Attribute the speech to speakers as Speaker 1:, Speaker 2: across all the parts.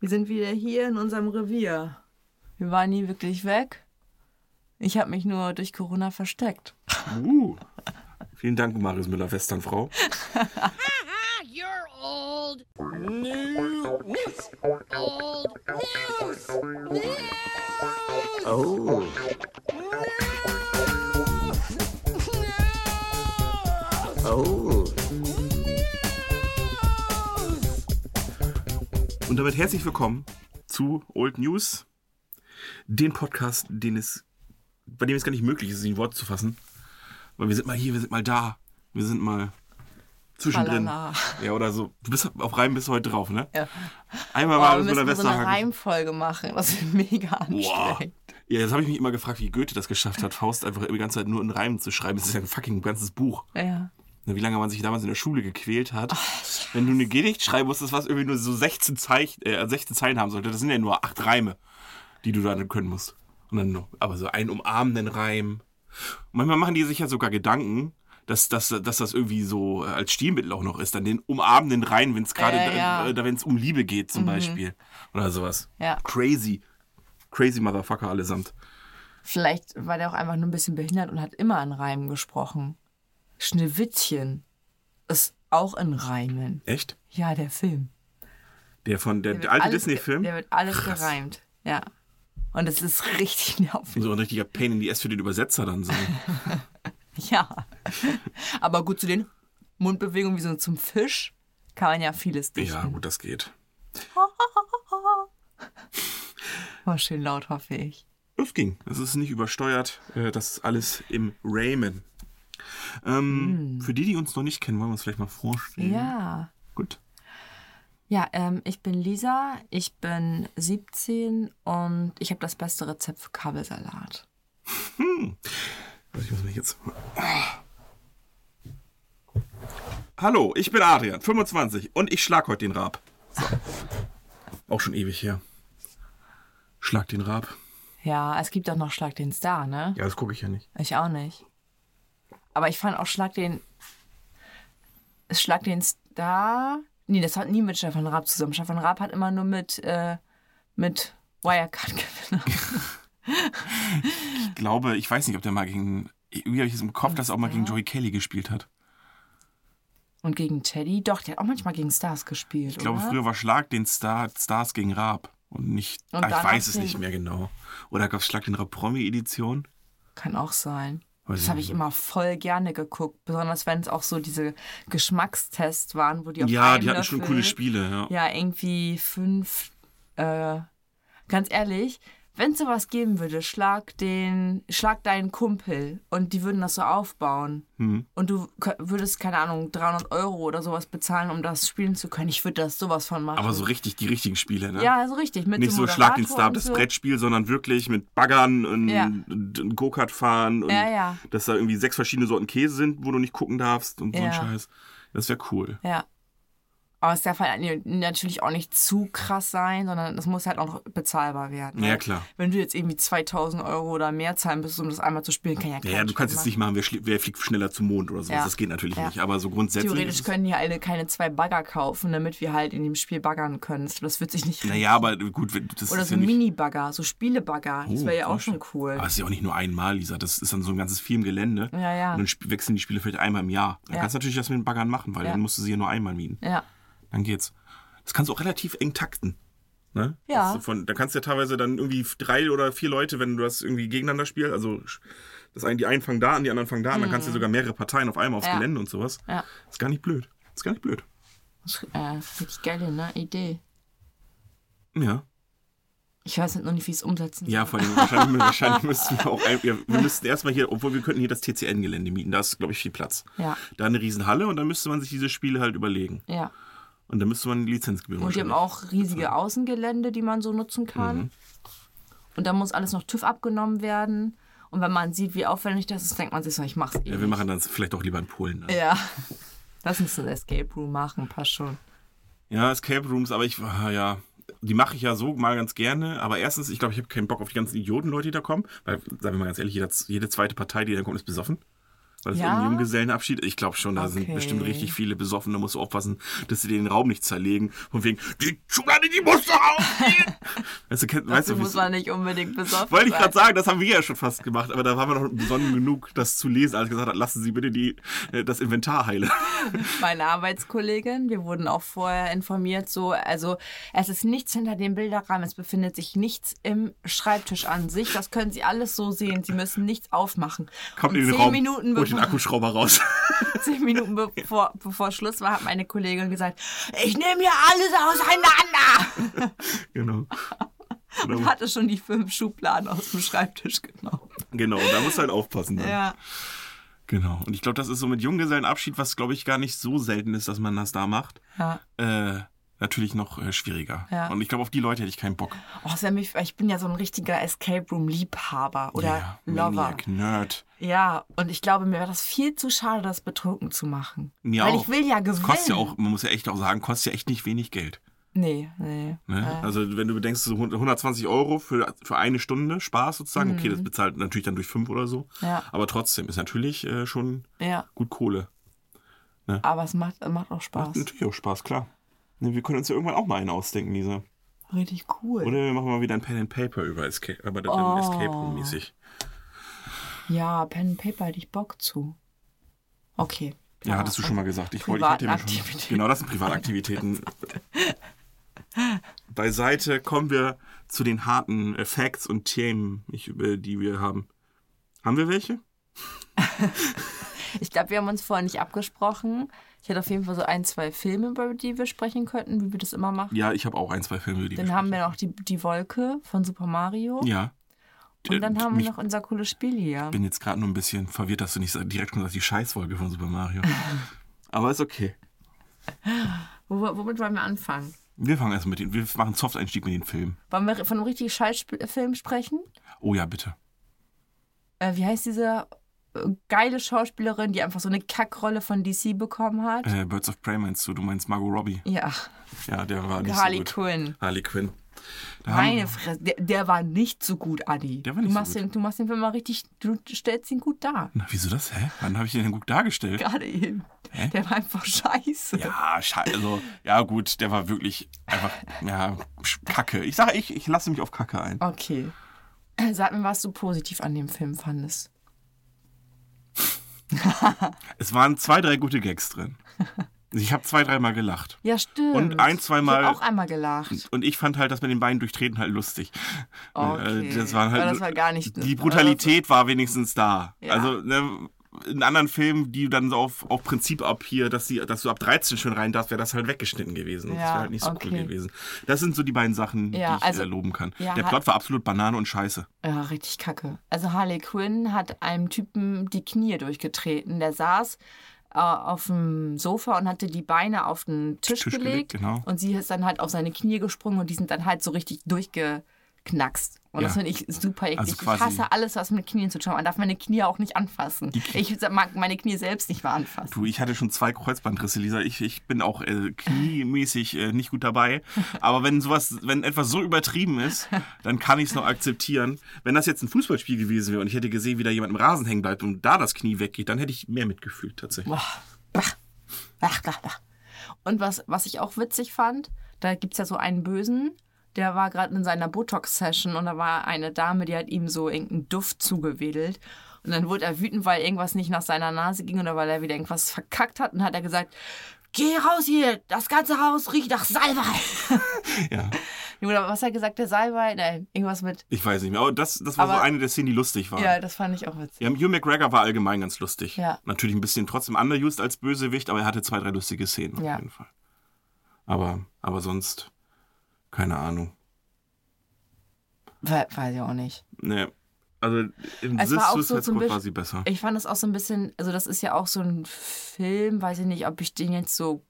Speaker 1: Wir sind wieder hier in unserem Revier. Wir waren nie wirklich weg. Ich habe mich nur durch Corona versteckt.
Speaker 2: Uh. Vielen Dank, Marius Müller-Westernfrau.
Speaker 3: You're old. News. Old news. News.
Speaker 4: Oh. Oh.
Speaker 2: Damit herzlich willkommen zu Old News, den Podcast, den es, bei dem es gar nicht möglich ist, in Worte zu fassen. Weil wir sind mal hier, wir sind mal da, wir sind mal zwischendrin.
Speaker 1: Tralala.
Speaker 2: Ja, oder so. Du bist auf Reim bis heute drauf, ne?
Speaker 1: Ja.
Speaker 2: Einmal
Speaker 1: Boah,
Speaker 2: mal mit der
Speaker 1: müssen so eine. Reimfolge machen. Das ist mega anstrengend.
Speaker 2: Ja, jetzt habe ich mich immer gefragt, wie Goethe das geschafft hat, Faust einfach die ganze Zeit nur in Reimen zu schreiben. Das ist ja ein fucking ganzes Buch.
Speaker 1: Ja.
Speaker 2: Wie lange man sich damals in der Schule gequält hat. Wenn du eine Gedicht schreiben musstest, was irgendwie nur so 16, Zeich, äh, 16 Zeilen haben sollte, das sind ja nur acht Reime, die du dann können musst. Und dann noch, aber so einen umarmenden Reim. Und manchmal machen die sich ja sogar Gedanken, dass, dass, dass das irgendwie so äh, als Stilmittel auch noch ist, dann den umarmenden Reim, wenn es gerade,
Speaker 1: Ja, ja.
Speaker 2: äh, da wenn es um Liebe geht zum Beispiel. Oder sowas.
Speaker 1: Ja.
Speaker 2: Crazy. Crazy Motherfucker allesamt.
Speaker 1: Vielleicht war der auch einfach nur ein bisschen behindert und hat immer in Reimen gesprochen. Schneewittchen ist auch in Reimen.
Speaker 2: Echt?
Speaker 1: Ja, der Film.
Speaker 2: Der von der,
Speaker 1: Der
Speaker 2: der alte Disney-Film?
Speaker 1: Der wird alles
Speaker 2: Krass.
Speaker 1: gereimt. Ja. Und es ist richtig nervig.
Speaker 2: So ein richtiger Pain in the Ass für den Übersetzer dann so.
Speaker 1: Ja. Aber gut, zu den Mundbewegungen wie so zum Fisch kann man ja vieles dichten.
Speaker 2: ja, gut, das geht.
Speaker 1: War schön laut, hoffe ich.
Speaker 2: Das ging. Es ist nicht übersteuert. äh, Das ist alles im Rahmen. Ähm, Für die, die uns noch nicht kennen, wollen wir uns vielleicht mal vorstellen.
Speaker 1: Ja.
Speaker 2: Gut.
Speaker 1: Ja, ähm, ich bin Lisa, ich bin 17 und ich habe das beste Rezept für Kabelsalat.
Speaker 2: Also ich muss mich jetzt. Hallo, ich bin Adrian, 25 und ich schlag heute den Rab. So. Auch schon ewig her. Schlag den Rab.
Speaker 1: Ja, es gibt auch noch Schlag den Star, ne?
Speaker 2: Ja, das gucke ich ja nicht.
Speaker 1: Ich auch nicht. Aber ich fand auch Schlag den. Schlag den Star. Nee, das hat nie mit Stefan Raab zusammen. Stefan Raab hat immer nur mit, äh, mit Wirecard-Gewinner.
Speaker 2: Ich glaube, ich weiß nicht, ob der mal gegen. Irgendwie habe ich es im Kopf, dass er auch mal gegen Joey Kelly gespielt hat.
Speaker 1: Und gegen Teddy? Doch, der hat auch manchmal gegen Stars gespielt.
Speaker 2: Ich glaube,
Speaker 1: oder?
Speaker 2: früher war Schlag den Star, Stars gegen Raab. Und nicht.
Speaker 1: Und
Speaker 2: ah, ich weiß es nicht mehr genau. Oder gab es Schlag den Raab Promi-Edition?
Speaker 1: Kann auch sein. Das habe ich immer voll gerne geguckt. Besonders wenn es auch so diese Geschmackstests waren, wo die auf
Speaker 2: Ja, die hatten schon
Speaker 1: Löffel-
Speaker 2: coole Spiele, ja.
Speaker 1: Ja, irgendwie fünf. Äh, ganz ehrlich, wenn es sowas geben würde, schlag den, schlag deinen Kumpel und die würden das so aufbauen.
Speaker 2: Hm.
Speaker 1: Und du würdest, keine Ahnung, 300 Euro oder sowas bezahlen, um das spielen zu können. Ich würde das sowas von machen.
Speaker 2: Aber so richtig, die richtigen Spiele, ne?
Speaker 1: Ja, so richtig. Mit
Speaker 2: Nicht so Schlag den Star, das
Speaker 1: so.
Speaker 2: Brettspiel, sondern wirklich mit Baggern und,
Speaker 1: Ja.
Speaker 2: Go-Kart fahren und
Speaker 1: Ja, ja.
Speaker 2: dass da irgendwie sechs verschiedene Sorten Käse sind, wo du nicht gucken darfst und so ein. Scheiß. Das wäre cool.
Speaker 1: Ja. Aber es darf halt natürlich auch nicht zu krass sein, sondern es muss halt auch noch bezahlbar werden. ne?
Speaker 2: Ja, klar.
Speaker 1: Wenn du jetzt irgendwie 2000 Euro oder mehr zahlen müsstest, um das einmal zu spielen, kann ja
Speaker 2: Ja,
Speaker 1: kein
Speaker 2: ja, du kannst jetzt nicht machen, wer, fliegt schneller zum Mond oder sowas.
Speaker 1: Ja.
Speaker 2: Das geht natürlich
Speaker 1: Ja.
Speaker 2: nicht. Aber so grundsätzlich.
Speaker 1: Theoretisch können die alle keine zwei Bagger kaufen, damit wir halt in dem Spiel baggern können. Das wird sich nicht
Speaker 2: Naja, aber gut, das
Speaker 1: Oder
Speaker 2: ist
Speaker 1: so
Speaker 2: ja nicht.
Speaker 1: Mini-Bagger, so Spiele-Bagger. Das
Speaker 2: Oh,
Speaker 1: wäre ja auch schon cool.
Speaker 2: Aber es ist ja auch nicht nur einmal, Lisa. Das ist dann so ein ganzes Firmengelände.
Speaker 1: Ja, ja.
Speaker 2: Und dann wechseln die Spiele vielleicht einmal im Jahr. Dann
Speaker 1: Ja.
Speaker 2: kannst du natürlich das mit den Baggern machen, weil dann musst du sie ja nur einmal mieten.
Speaker 1: Ja.
Speaker 2: Dann geht's. Das kannst du auch relativ eng takten. Ne?
Speaker 1: Ja.
Speaker 2: Von, da kannst du ja teilweise dann irgendwie drei oder vier Leute, wenn du das irgendwie gegeneinander spielst, also das einen, die einen fangen da an, die anderen fangen da an, dann kannst du sogar mehrere Parteien auf einmal aufs
Speaker 1: Mhm. Ja.
Speaker 2: Gelände und sowas.
Speaker 1: Ja.
Speaker 2: Ist gar nicht blöd. Ist gar nicht blöd.
Speaker 1: Das ist, äh, richtig geile ne? Idee.
Speaker 2: Ja.
Speaker 1: Ich weiß nicht noch nicht, wie ich es umsetzen
Speaker 2: Ja, vor allem wahrscheinlich, wahrscheinlich müssten wir auch, ein- ja, wir müssten erstmal hier, obwohl wir könnten hier das TCN-Gelände mieten, da ist, glaube ich, viel Platz.
Speaker 1: Ja.
Speaker 2: Da eine Riesenhalle und dann müsste man sich diese Spiele halt überlegen.
Speaker 1: Ja.
Speaker 2: Und dann müsste man Lizenzgebühren
Speaker 1: Und die haben auch riesige Außengelände, die man so nutzen kann.
Speaker 2: Mhm.
Speaker 1: Und da muss alles noch TÜV abgenommen werden. Und wenn man sieht, wie aufwendig das ist, denkt man sich so, ich mach's eh.
Speaker 2: Ja, wir
Speaker 1: nicht.
Speaker 2: machen das vielleicht auch lieber in Polen. Ne?
Speaker 1: Ja. Lass uns das Escape Room machen, passt schon.
Speaker 2: Ja, Escape Rooms, aber ich, ah, ja, die mache ich ja so mal ganz gerne. Aber erstens, ich glaube, ich habe keinen Bock auf die ganzen Idioten-Leute, die da kommen. Weil, sagen wir mal ganz ehrlich, jede zweite Partei, die da kommt, ist besoffen. Weil das
Speaker 1: Ja?
Speaker 2: irgendwie Junggesellenabschied, ich glaube schon, da sind
Speaker 1: Okay.
Speaker 2: bestimmt richtig viele besoffen, da musst du aufpassen, dass sie den Raum nicht zerlegen. Von wegen, die Schublade, die musst du aufziehen! weißt du, kenn, weißt du,
Speaker 1: muss man nicht unbedingt besoffen
Speaker 2: wollte ich gerade sagen, das haben wir ja schon fast gemacht, aber da waren wir noch besonnen genug, das zu lesen, als gesagt hat, lassen Sie bitte die, äh, das Inventar heilen.
Speaker 1: Meine Arbeitskollegin, wir wurden auch vorher informiert, so, also es ist nichts hinter dem Bilderrahmen, es befindet sich nichts im Schreibtisch an sich, das können Sie alles so sehen, Sie müssen nichts aufmachen.
Speaker 2: Kommt in den
Speaker 1: zehn
Speaker 2: Raum,
Speaker 1: Minuten
Speaker 2: den Akkuschrauber raus.
Speaker 1: zehn Minuten bevor, bevor Schluss war, hat meine Kollegin gesagt, ich nehme hier alles auseinander.
Speaker 2: genau.
Speaker 1: Und
Speaker 2: Genau,
Speaker 1: hatte schon die fünf Schubladen aus dem Schreibtisch genommen.
Speaker 2: genau, da musst du halt aufpassen. Dann.
Speaker 1: Ja.
Speaker 2: Genau. Und ich glaube, das ist so mit Junggesellenabschied, was glaube ich gar nicht so selten ist, dass man das da macht.
Speaker 1: Ja.
Speaker 2: Äh, natürlich noch äh, schwieriger.
Speaker 1: Ja.
Speaker 2: Und ich glaube, auf die Leute hätte ich keinen Bock.
Speaker 1: Oh, Sam, ich, bin ja so ein richtiger Escape Room Liebhaber oder
Speaker 2: ja,
Speaker 1: Lover.
Speaker 2: Maniac, Nerd.
Speaker 1: Ja, und ich glaube, mir wäre das viel zu schade, das betrunken zu machen.
Speaker 2: Mir
Speaker 1: Weil
Speaker 2: auch.
Speaker 1: ich will ja gewinnen.
Speaker 2: kostet ja auch, man muss ja echt auch sagen, kostet ja echt nicht wenig Geld.
Speaker 1: Nee, nee.
Speaker 2: Ne? Also wenn du bedenkst, so 120 Euro für, für eine Stunde Spaß sozusagen, okay, das bezahlt natürlich dann durch fünf oder so.
Speaker 1: Mhm. Ja.
Speaker 2: Aber trotzdem ist natürlich äh, schon
Speaker 1: Ja,
Speaker 2: gut Kohle.
Speaker 1: aber es macht, macht auch Spaß.
Speaker 2: Macht natürlich auch Spaß, klar. Ne, wir können uns ja irgendwann auch mal einen ausdenken, Lisa.
Speaker 1: Richtig cool.
Speaker 2: Oder wir machen mal wieder ein Pen and Paper über Escape, aber dann
Speaker 1: Oh.
Speaker 2: Escape Room mäßig.
Speaker 1: Ja, Pen and Paper hätte ich Bock zu. Okay.
Speaker 2: Ja, hattest du schon mal gesagt. Ich wollte, ich hatte mir schon. Genau, das sind Privataktivitäten. Beiseite kommen wir zu den harten äh, Facts und Themen, die wir haben. Haben wir welche?
Speaker 1: Ich glaube, wir haben uns vorher nicht abgesprochen. Ich hätte auf jeden Fall so ein, zwei Filme, über die wir sprechen könnten, wie wir das immer machen.
Speaker 2: Ja, ich habe auch ein, zwei Filme, die
Speaker 1: Dann haben wir noch die, die Wolke von Super Mario.
Speaker 2: Ja.
Speaker 1: Und dann
Speaker 2: Äh,
Speaker 1: haben wir noch unser cooles Spiel hier.
Speaker 2: Ich bin jetzt gerade nur ein bisschen verwirrt, dass du nicht direkt schon sagst, die Scheißfolge von Super Mario. Aber ist okay.
Speaker 1: Wo, womit wollen wir anfangen?
Speaker 2: Wir fangen erst mit den, wir machen einen Soft-Einstieg mit den Filmen.
Speaker 1: Wollen wir von einem richtigen Scheißfilm sprechen?
Speaker 2: Oh ja, bitte.
Speaker 1: Äh, wie heißt diese äh, geile Schauspielerin, die einfach so eine Kackrolle von DC bekommen hat?
Speaker 2: Äh, Birds of Prey meinst du? Du meinst Margot Robbie?
Speaker 1: Ja,
Speaker 2: Ja, der war nicht
Speaker 1: Harley
Speaker 2: so gut.
Speaker 1: Quinn.
Speaker 2: Harley Quinn. Da
Speaker 1: Meine Fresse, der, der war nicht so gut, Adi.
Speaker 2: Der war nicht
Speaker 1: du
Speaker 2: so
Speaker 1: machst
Speaker 2: gut.
Speaker 1: Den, du machst den Film mal richtig, du stellst ihn gut dar.
Speaker 2: na, wieso das? Hä? Wann habe ich den denn gut dargestellt?
Speaker 1: Gerade eben.
Speaker 2: Hä?
Speaker 1: Der war einfach scheiße.
Speaker 2: Ja, scheiße. Also, ja, gut, der war wirklich einfach, ja, Kacke. Ich sage, ich, ich lasse mich auf Kacke ein.
Speaker 1: Okay. Sag mir, was du positiv an dem Film fandest.
Speaker 2: Es waren zwei, drei gute Gags drin. Ich habe zwei, dreimal gelacht.
Speaker 1: Ja, stimmt.
Speaker 2: Und ein, zweimal-
Speaker 1: Ich hab auch einmal gelacht.
Speaker 2: Und ich fand halt das mit den Beinen durchtreten halt lustig.
Speaker 1: Okay.
Speaker 2: Äh, Das waren halt,
Speaker 1: Aber das war gar nicht.
Speaker 2: Die Brutalität war wenigstens da.
Speaker 1: Ja.
Speaker 2: Also, ne, in anderen Filmen, die dann so auf, auf Prinzip ab hier, dass, die, dass du ab 13 schon rein darfst, wäre das halt weggeschnitten gewesen. das
Speaker 1: Ja,
Speaker 2: wäre halt nicht so
Speaker 1: okay.
Speaker 2: cool gewesen. Das sind so die beiden Sachen,
Speaker 1: Ja,
Speaker 2: die ich
Speaker 1: also-
Speaker 2: äh, loben kann.
Speaker 1: ja,
Speaker 2: Der Plot war absolut Banane und Scheiße.
Speaker 1: Ja, richtig kacke. Also Harley Quinn hat einem Typen die Knie durchgetreten. Der saß äh, auf dem Sofa und hatte die Beine auf den Tisch,
Speaker 2: Tisch
Speaker 1: gelegt.
Speaker 2: gelegt, genau.
Speaker 1: Und sie ist dann halt auf seine Knie gesprungen und die sind dann halt so richtig durchgeknackst. Und das
Speaker 2: Ja.
Speaker 1: finde ich super eklig.
Speaker 2: Also
Speaker 1: ich hasse alles, was mit Knien zu tun hat. Man darf meine Knie auch nicht anfassen. Ich mag meine Knie selbst nicht mehr anfassen.
Speaker 2: Du, ich hatte schon zwei Kreuzbandrisse, Lisa. Ich, ich bin auch äh, kniemäßig äh, nicht gut dabei. Aber wenn sowas, wenn etwas so übertrieben ist, dann kann ich es noch akzeptieren. Wenn das jetzt ein Fußballspiel gewesen wäre und ich hätte gesehen, wie da jemand im Rasen hängen bleibt und da das Knie weggeht, dann hätte ich mehr mitgefühlt tatsächlich.
Speaker 1: Ach, ach, ach. Und was, was ich auch witzig fand, da gibt es ja so einen Bösen, der war gerade in seiner Botox-Session und da war eine Dame, die hat ihm so irgendeinen Duft zugewedelt. Und dann wurde er wütend, weil irgendwas nicht nach seiner Nase ging oder weil er wieder irgendwas verkackt hat. Und hat er gesagt, geh raus hier, das ganze Haus riecht nach Salbei.
Speaker 2: Ja,
Speaker 1: Oder was hat er gesagt, der Salbei? Nein, irgendwas mit,
Speaker 2: ich weiß nicht mehr. Aber das, das war so
Speaker 1: Aber-
Speaker 2: eine der Szenen, die lustig waren.
Speaker 1: ja, das fand ich auch witzig.
Speaker 2: Ja, Hugh McGregor war allgemein ganz lustig.
Speaker 1: Ja.
Speaker 2: Natürlich ein bisschen trotzdem underused als Bösewicht, aber er hatte zwei, drei lustige Szenen auf
Speaker 1: Ja.
Speaker 2: jeden Fall. Aber, aber sonst, keine Ahnung.
Speaker 1: We weiß ich auch nicht.
Speaker 2: Nee. Also im
Speaker 1: Es
Speaker 2: Sis
Speaker 1: war so Beispiel-
Speaker 2: war sie besser.
Speaker 1: Ich fand es auch so ein bisschen, also das ist ja auch so ein Film, weiß ich nicht, ob ich den jetzt so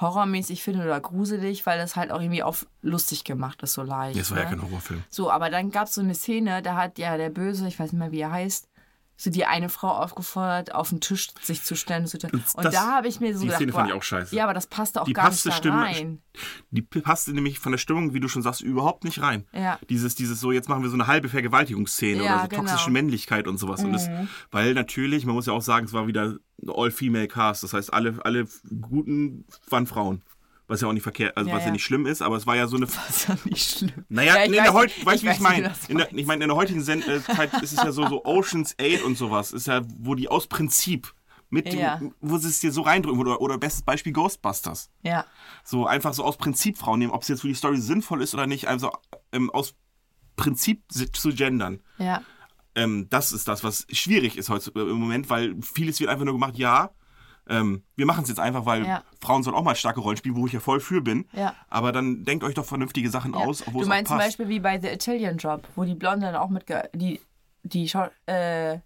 Speaker 1: horrormäßig finde oder gruselig, weil das halt auch irgendwie auf lustig gemacht ist, so leicht.
Speaker 2: Es war ja
Speaker 1: ne?
Speaker 2: kein Horrorfilm.
Speaker 1: So, aber dann gab es so eine Szene, da hat ja der Böse, ich weiß nicht mehr, wie er heißt, so die eine Frau aufgefordert, auf den Tisch sich zu stellen. Und, so. und
Speaker 2: das-
Speaker 1: da habe ich mir so
Speaker 2: die
Speaker 1: gedacht,
Speaker 2: Szene fand
Speaker 1: boah,
Speaker 2: ich auch scheiße.
Speaker 1: Ja, aber das passte auch
Speaker 2: Die
Speaker 1: gar
Speaker 2: passte
Speaker 1: nicht da
Speaker 2: Stimme-
Speaker 1: rein.
Speaker 2: Die passte nämlich von der Stimmung, wie du schon sagst, überhaupt nicht rein.
Speaker 1: Ja.
Speaker 2: Dieses, dieses so, jetzt machen wir so eine halbe Vergewaltigungsszene
Speaker 1: Ja,
Speaker 2: oder so
Speaker 1: genau.
Speaker 2: toxische Männlichkeit und sowas. Und das, weil natürlich, man muss ja auch sagen, es war wieder ein All-Female-Cast. Das heißt, alle, alle Guten waren Frauen. Was ja auch nicht verkehrt, also
Speaker 1: Ja,
Speaker 2: was ja.
Speaker 1: ja.
Speaker 2: nicht schlimm ist, aber es war ja so eine.
Speaker 1: Ist ja nicht schlimm.
Speaker 2: Naja,
Speaker 1: Ja,
Speaker 2: in der heut,
Speaker 1: nicht-
Speaker 2: weißt du, wie ich
Speaker 1: weiß
Speaker 2: meine? ich meine, in der heutigen Sen äh, Zeit ist es ja so, so Oceans 8 und sowas, ist ja, wo die aus Prinzip mit,
Speaker 1: Ja.
Speaker 2: wo sie es dir so reindrücken, oder, oder bestes Beispiel Ghostbusters.
Speaker 1: Ja,
Speaker 2: So einfach so aus Prinzip Frauen nehmen, ob es jetzt für die Story sinnvoll ist oder nicht, also ähm, aus Prinzip zu gendern.
Speaker 1: ja.
Speaker 2: Ähm, das ist das, was schwierig ist heute äh, im Moment, weil vieles wird einfach nur gemacht, ja, ähm, wir machen es jetzt einfach, weil
Speaker 1: Ja.
Speaker 2: Frauen sollen auch mal starke Rollen spielen, wo ich ja voll für bin.
Speaker 1: Ja.
Speaker 2: Aber dann denkt euch doch vernünftige Sachen
Speaker 1: ja.
Speaker 2: aus, wo
Speaker 1: Du meinst zum. Beispiel wie bei The Italian Job, wo die Blonde dann auch mit die die Schau äh,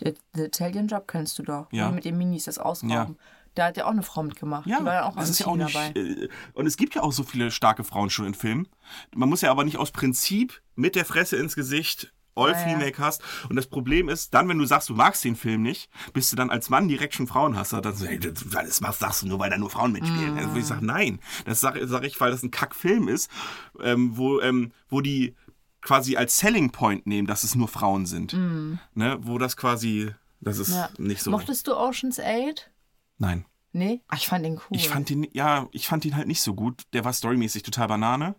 Speaker 1: The, The Italian Job kennst du doch,
Speaker 2: Ja.
Speaker 1: mit den Minis das ausrauben.
Speaker 2: Ja.
Speaker 1: Da hat ja auch eine Frau mitgemacht.
Speaker 2: Ja,
Speaker 1: die war dann auch
Speaker 2: das ist ja auch nicht.
Speaker 1: dabei.
Speaker 2: Äh, und es gibt ja auch so viele starke Frauen schon in Filmen. Man muss ja aber nicht aus Prinzip mit der Fresse ins Gesicht all
Speaker 1: Ja, ja.
Speaker 2: Und das Problem ist, dann, wenn du sagst, du magst den Film nicht, bist du dann als Mann direkt schon Frauenhasser. Dann so, hey, das, machst, sagst du nur, weil da nur Frauen mitspielen.
Speaker 1: Mhm.
Speaker 2: Also, wo ich sage, nein. Das sage sag ich, weil das ein Kackfilm ist, ähm, wo, ähm, wo die quasi als Selling Point nehmen, dass es nur Frauen sind. Ne? Wo das quasi, das ist.
Speaker 1: Ja.
Speaker 2: nicht so.
Speaker 1: Mochtest du Ocean's 8?
Speaker 2: Nein.
Speaker 1: Nee? Ach, ich fand den cool.
Speaker 2: Ich fand ihn, ja, ich fand ihn halt nicht so gut. Der war storymäßig total Banane.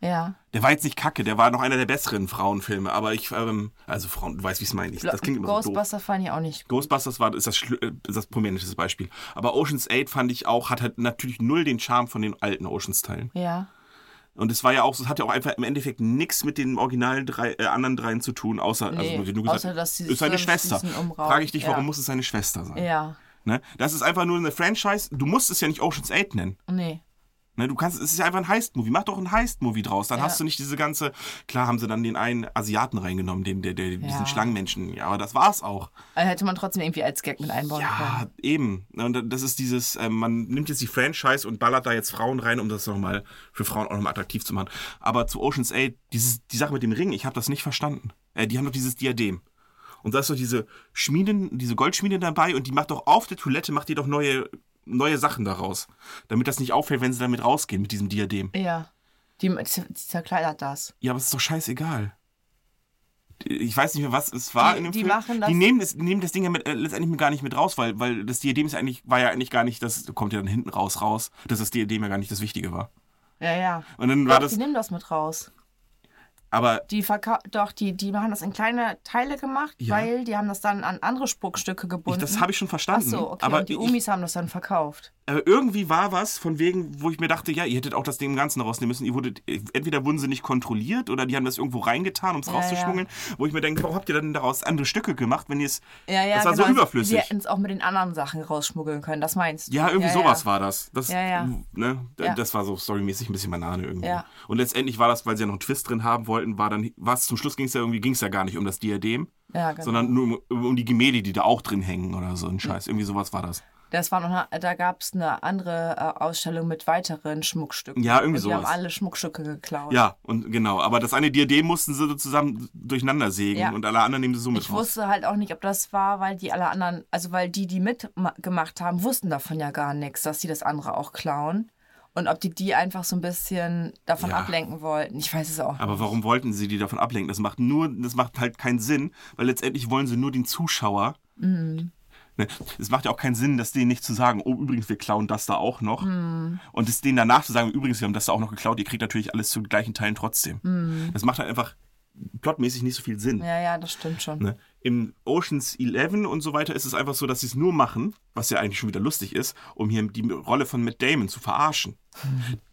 Speaker 1: Ja.
Speaker 2: Der war jetzt nicht kacke, der war noch einer der besseren Frauenfilme, aber ich, ähm, also Frauen, du weißt, wie ich es meine. Ich- Das klingt immer so doof.
Speaker 1: Fand ich auch nicht gut.
Speaker 2: Ghostbusters war, ist das, äh, ist das prominenteste Beispiel. Aber Oceans 8 fand ich auch, hat halt natürlich null den Charme von den alten Oceans-Teilen.
Speaker 1: Ja.
Speaker 2: Und es war ja auch, es hat ja auch einfach im Endeffekt nichts mit den originalen drei, äh, anderen dreien zu tun, außer,
Speaker 1: Nee,
Speaker 2: also wie du gesagt
Speaker 1: außer, dass sie
Speaker 2: ist seine Schwester. Frage ich dich, warum
Speaker 1: ja.
Speaker 2: muss es seine Schwester sein?
Speaker 1: Ja.
Speaker 2: Ne? Das ist einfach nur eine Franchise, du musst es ja nicht Oceans 8 nennen.
Speaker 1: Nee.
Speaker 2: Ne, du kannst, es ist ja einfach ein Heist-Movie. Mach doch ein Heist-Movie draus. Dann
Speaker 1: Ja.
Speaker 2: hast du nicht diese ganze. Klar haben sie dann den einen Asiaten reingenommen, den, der, der, diesen
Speaker 1: Ja.
Speaker 2: Schlangenmenschen. Ja, aber das war's auch.
Speaker 1: Also hätte man trotzdem irgendwie als Gag mit einbauen
Speaker 2: Ja,
Speaker 1: können.
Speaker 2: eben. Und das ist dieses, ähm, man nimmt jetzt die Franchise und ballert da jetzt Frauen rein, um das nochmal für Frauen auch nochmal attraktiv zu machen. Aber zu Ocean's 8, dieses, die Sache mit dem Ring, ich habe das nicht verstanden. Äh, die haben doch dieses Diadem. Und da ist doch diese Schmieden, diese Goldschmiede dabei und die macht doch auf der Toilette, macht die doch neue, neue Sachen daraus. Damit das nicht auffällt, wenn sie damit rausgehen mit diesem Diadem.
Speaker 1: Ja. Die, die zerkleidert das.
Speaker 2: Ja, aber es ist doch scheißegal. Ich weiß nicht mehr, was es war
Speaker 1: Die-
Speaker 2: in dem
Speaker 1: die
Speaker 2: Film.
Speaker 1: machen das-
Speaker 2: die nehmen das, nehmen das Ding ja mit, äh, letztendlich gar nicht mit raus, weil, weil das Diadem ist eigentlich, war ja eigentlich gar nicht, das kommt ja dann hinten raus raus, dass das Diadem ja gar nicht das Wichtige war.
Speaker 1: Ja, ja.
Speaker 2: Und dann war
Speaker 1: Doch,
Speaker 2: das,
Speaker 1: die nehmen das mit raus.
Speaker 2: Aber
Speaker 1: Die verkau doch, die, die haben das in kleine Teile gemacht,
Speaker 2: Ja.
Speaker 1: weil die haben das dann an andere Spuckstücke
Speaker 2: ich,
Speaker 1: gebunden.
Speaker 2: das habe ich schon
Speaker 1: Ach
Speaker 2: verstanden.
Speaker 1: so, okay.
Speaker 2: aber
Speaker 1: und die
Speaker 2: ich,
Speaker 1: Umis haben das dann verkauft.
Speaker 2: aber irgendwie war was von wegen, wo ich mir dachte, ja, ihr hättet auch das Ding im Ganzen rausnehmen müssen. Ihr wurdet, entweder wurden sie nicht kontrolliert oder die haben das irgendwo reingetan, um es
Speaker 1: Ja,
Speaker 2: rauszuschmuggeln. Wo ich mir denke, warum habt ihr dann daraus andere Stücke gemacht, wenn ihr es.
Speaker 1: Ja, ja,
Speaker 2: das war
Speaker 1: genau.
Speaker 2: so überflüssig.
Speaker 1: Sie hätten es auch mit den anderen Sachen rausschmuggeln können, das meinst du?
Speaker 2: Ja, irgendwie
Speaker 1: ja,
Speaker 2: sowas
Speaker 1: ja.
Speaker 2: war das. das
Speaker 1: Ja, ja.
Speaker 2: Ne,
Speaker 1: Ja.
Speaker 2: Das war so storymäßig ein bisschen Banane irgendwie.
Speaker 1: Ja.
Speaker 2: Und letztendlich war das, weil sie ja noch einen Twist drin haben wollten, war dann, was zum Schluss ging es ja irgendwie, ging es ja gar nicht um das Diadem,
Speaker 1: Ja, genau.
Speaker 2: sondern nur um, um die Gemälde, die da auch drin hängen oder so ein Scheiß. Irgendwie sowas war das.
Speaker 1: Das war noch eine, da gab es eine andere äh, Ausstellung mit weiteren Schmuckstücken.
Speaker 2: Ja, irgendwie
Speaker 1: und die haben
Speaker 2: sowas.
Speaker 1: alle Schmuckstücke geklaut.
Speaker 2: Ja, und genau. Aber das eine Diadem mussten sie so zusammen durcheinander sägen
Speaker 1: Ja.
Speaker 2: und alle anderen nehmen sie so mit
Speaker 1: Ich
Speaker 2: raus.
Speaker 1: wusste halt auch nicht, ob das war, weil die alle anderen, also weil die, die mitgemacht haben, wussten davon ja gar nichts, dass sie das andere auch klauen. Und ob die die einfach so ein bisschen davon
Speaker 2: Ja.
Speaker 1: ablenken wollten. Ich weiß es auch nicht.
Speaker 2: Aber warum wollten sie die davon ablenken? Das macht nur, das macht halt keinen Sinn, weil letztendlich wollen sie nur den Zuschauer.
Speaker 1: Mhm.
Speaker 2: Ne, Es macht ja auch keinen Sinn, dass denen nicht zu sagen, oh, übrigens, wir klauen das da auch noch.
Speaker 1: Mhm.
Speaker 2: Und es denen danach zu sagen, übrigens, wir haben das da auch noch geklaut, ihr kriegt natürlich alles zu gleichen Teilen trotzdem. Das macht halt einfach plotmäßig nicht so viel Sinn.
Speaker 1: Mhm. Ja, ja, das stimmt schon.
Speaker 2: Ne? Im Oceans 11 und so weiter ist es einfach so, dass sie es nur machen, was ja eigentlich schon wieder lustig ist, um hier die Rolle von Matt Damon zu verarschen.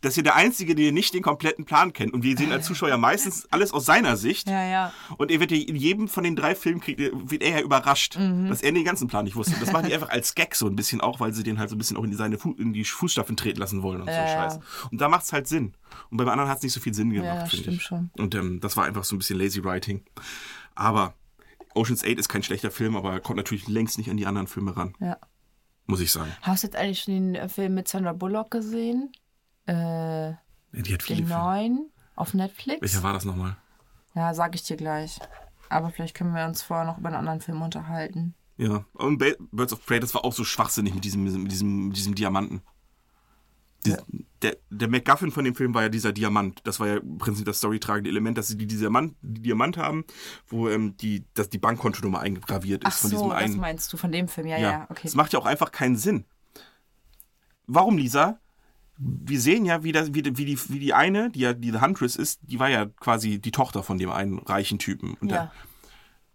Speaker 2: Das ist ja der Einzige, der nicht den kompletten Plan kennt. Und wir sehen als Zuschauer ja meistens alles aus seiner Sicht.
Speaker 1: Ja, ja.
Speaker 2: Und er wird ja in jedem von den drei Filmen kriegt, wird er ja überrascht,
Speaker 1: Mhm.
Speaker 2: dass er den ganzen Plan nicht wusste. Das machen die einfach als Gag so ein bisschen auch, weil sie den halt so ein bisschen auch in, seine Fu in die Fußstapfen treten lassen wollen und so
Speaker 1: Ja, ja.
Speaker 2: Scheiß. Und da macht es halt Sinn. Und beim anderen hat es nicht so viel Sinn gemacht,
Speaker 1: Ja,
Speaker 2: finde
Speaker 1: stimmt
Speaker 2: ich.
Speaker 1: schon.
Speaker 2: Und ähm, das war einfach so ein bisschen lazy writing. Aber Ocean's 8 ist kein schlechter Film, aber er kommt natürlich längst nicht an die anderen Filme ran,
Speaker 1: Ja.
Speaker 2: muss ich sagen.
Speaker 1: Hast du jetzt eigentlich schon den äh, Film mit Sandra Bullock gesehen? Äh,
Speaker 2: Ja,
Speaker 1: den neuen auf Netflix?
Speaker 2: Welcher war das nochmal?
Speaker 1: Ja, sag ich dir gleich. Aber vielleicht können wir uns vorher noch über einen anderen Film unterhalten.
Speaker 2: Ja. Und Birds of Prey, das war auch so schwachsinnig mit diesem, mit diesem, mit diesem Diamanten. Die, der, der MacGuffin von dem Film war ja dieser Diamant. Das war ja im Prinzip das storytragende Element, dass sie die Diamant, die Diamant haben, wo ähm, die, dass die Bankkontonummer eingraviert ist
Speaker 1: Ach
Speaker 2: von
Speaker 1: so,
Speaker 2: diesem
Speaker 1: das
Speaker 2: einen.
Speaker 1: meinst du von dem Film. Ja, ja, okay.
Speaker 2: Das macht ja auch einfach keinen Sinn. Warum, Lisa? Wir sehen ja, wie, das, wie, die- wie, die, wie die eine, die ja die The Huntress ist, die war ja quasi die Tochter von dem einen reichen Typen. Und
Speaker 1: Ja.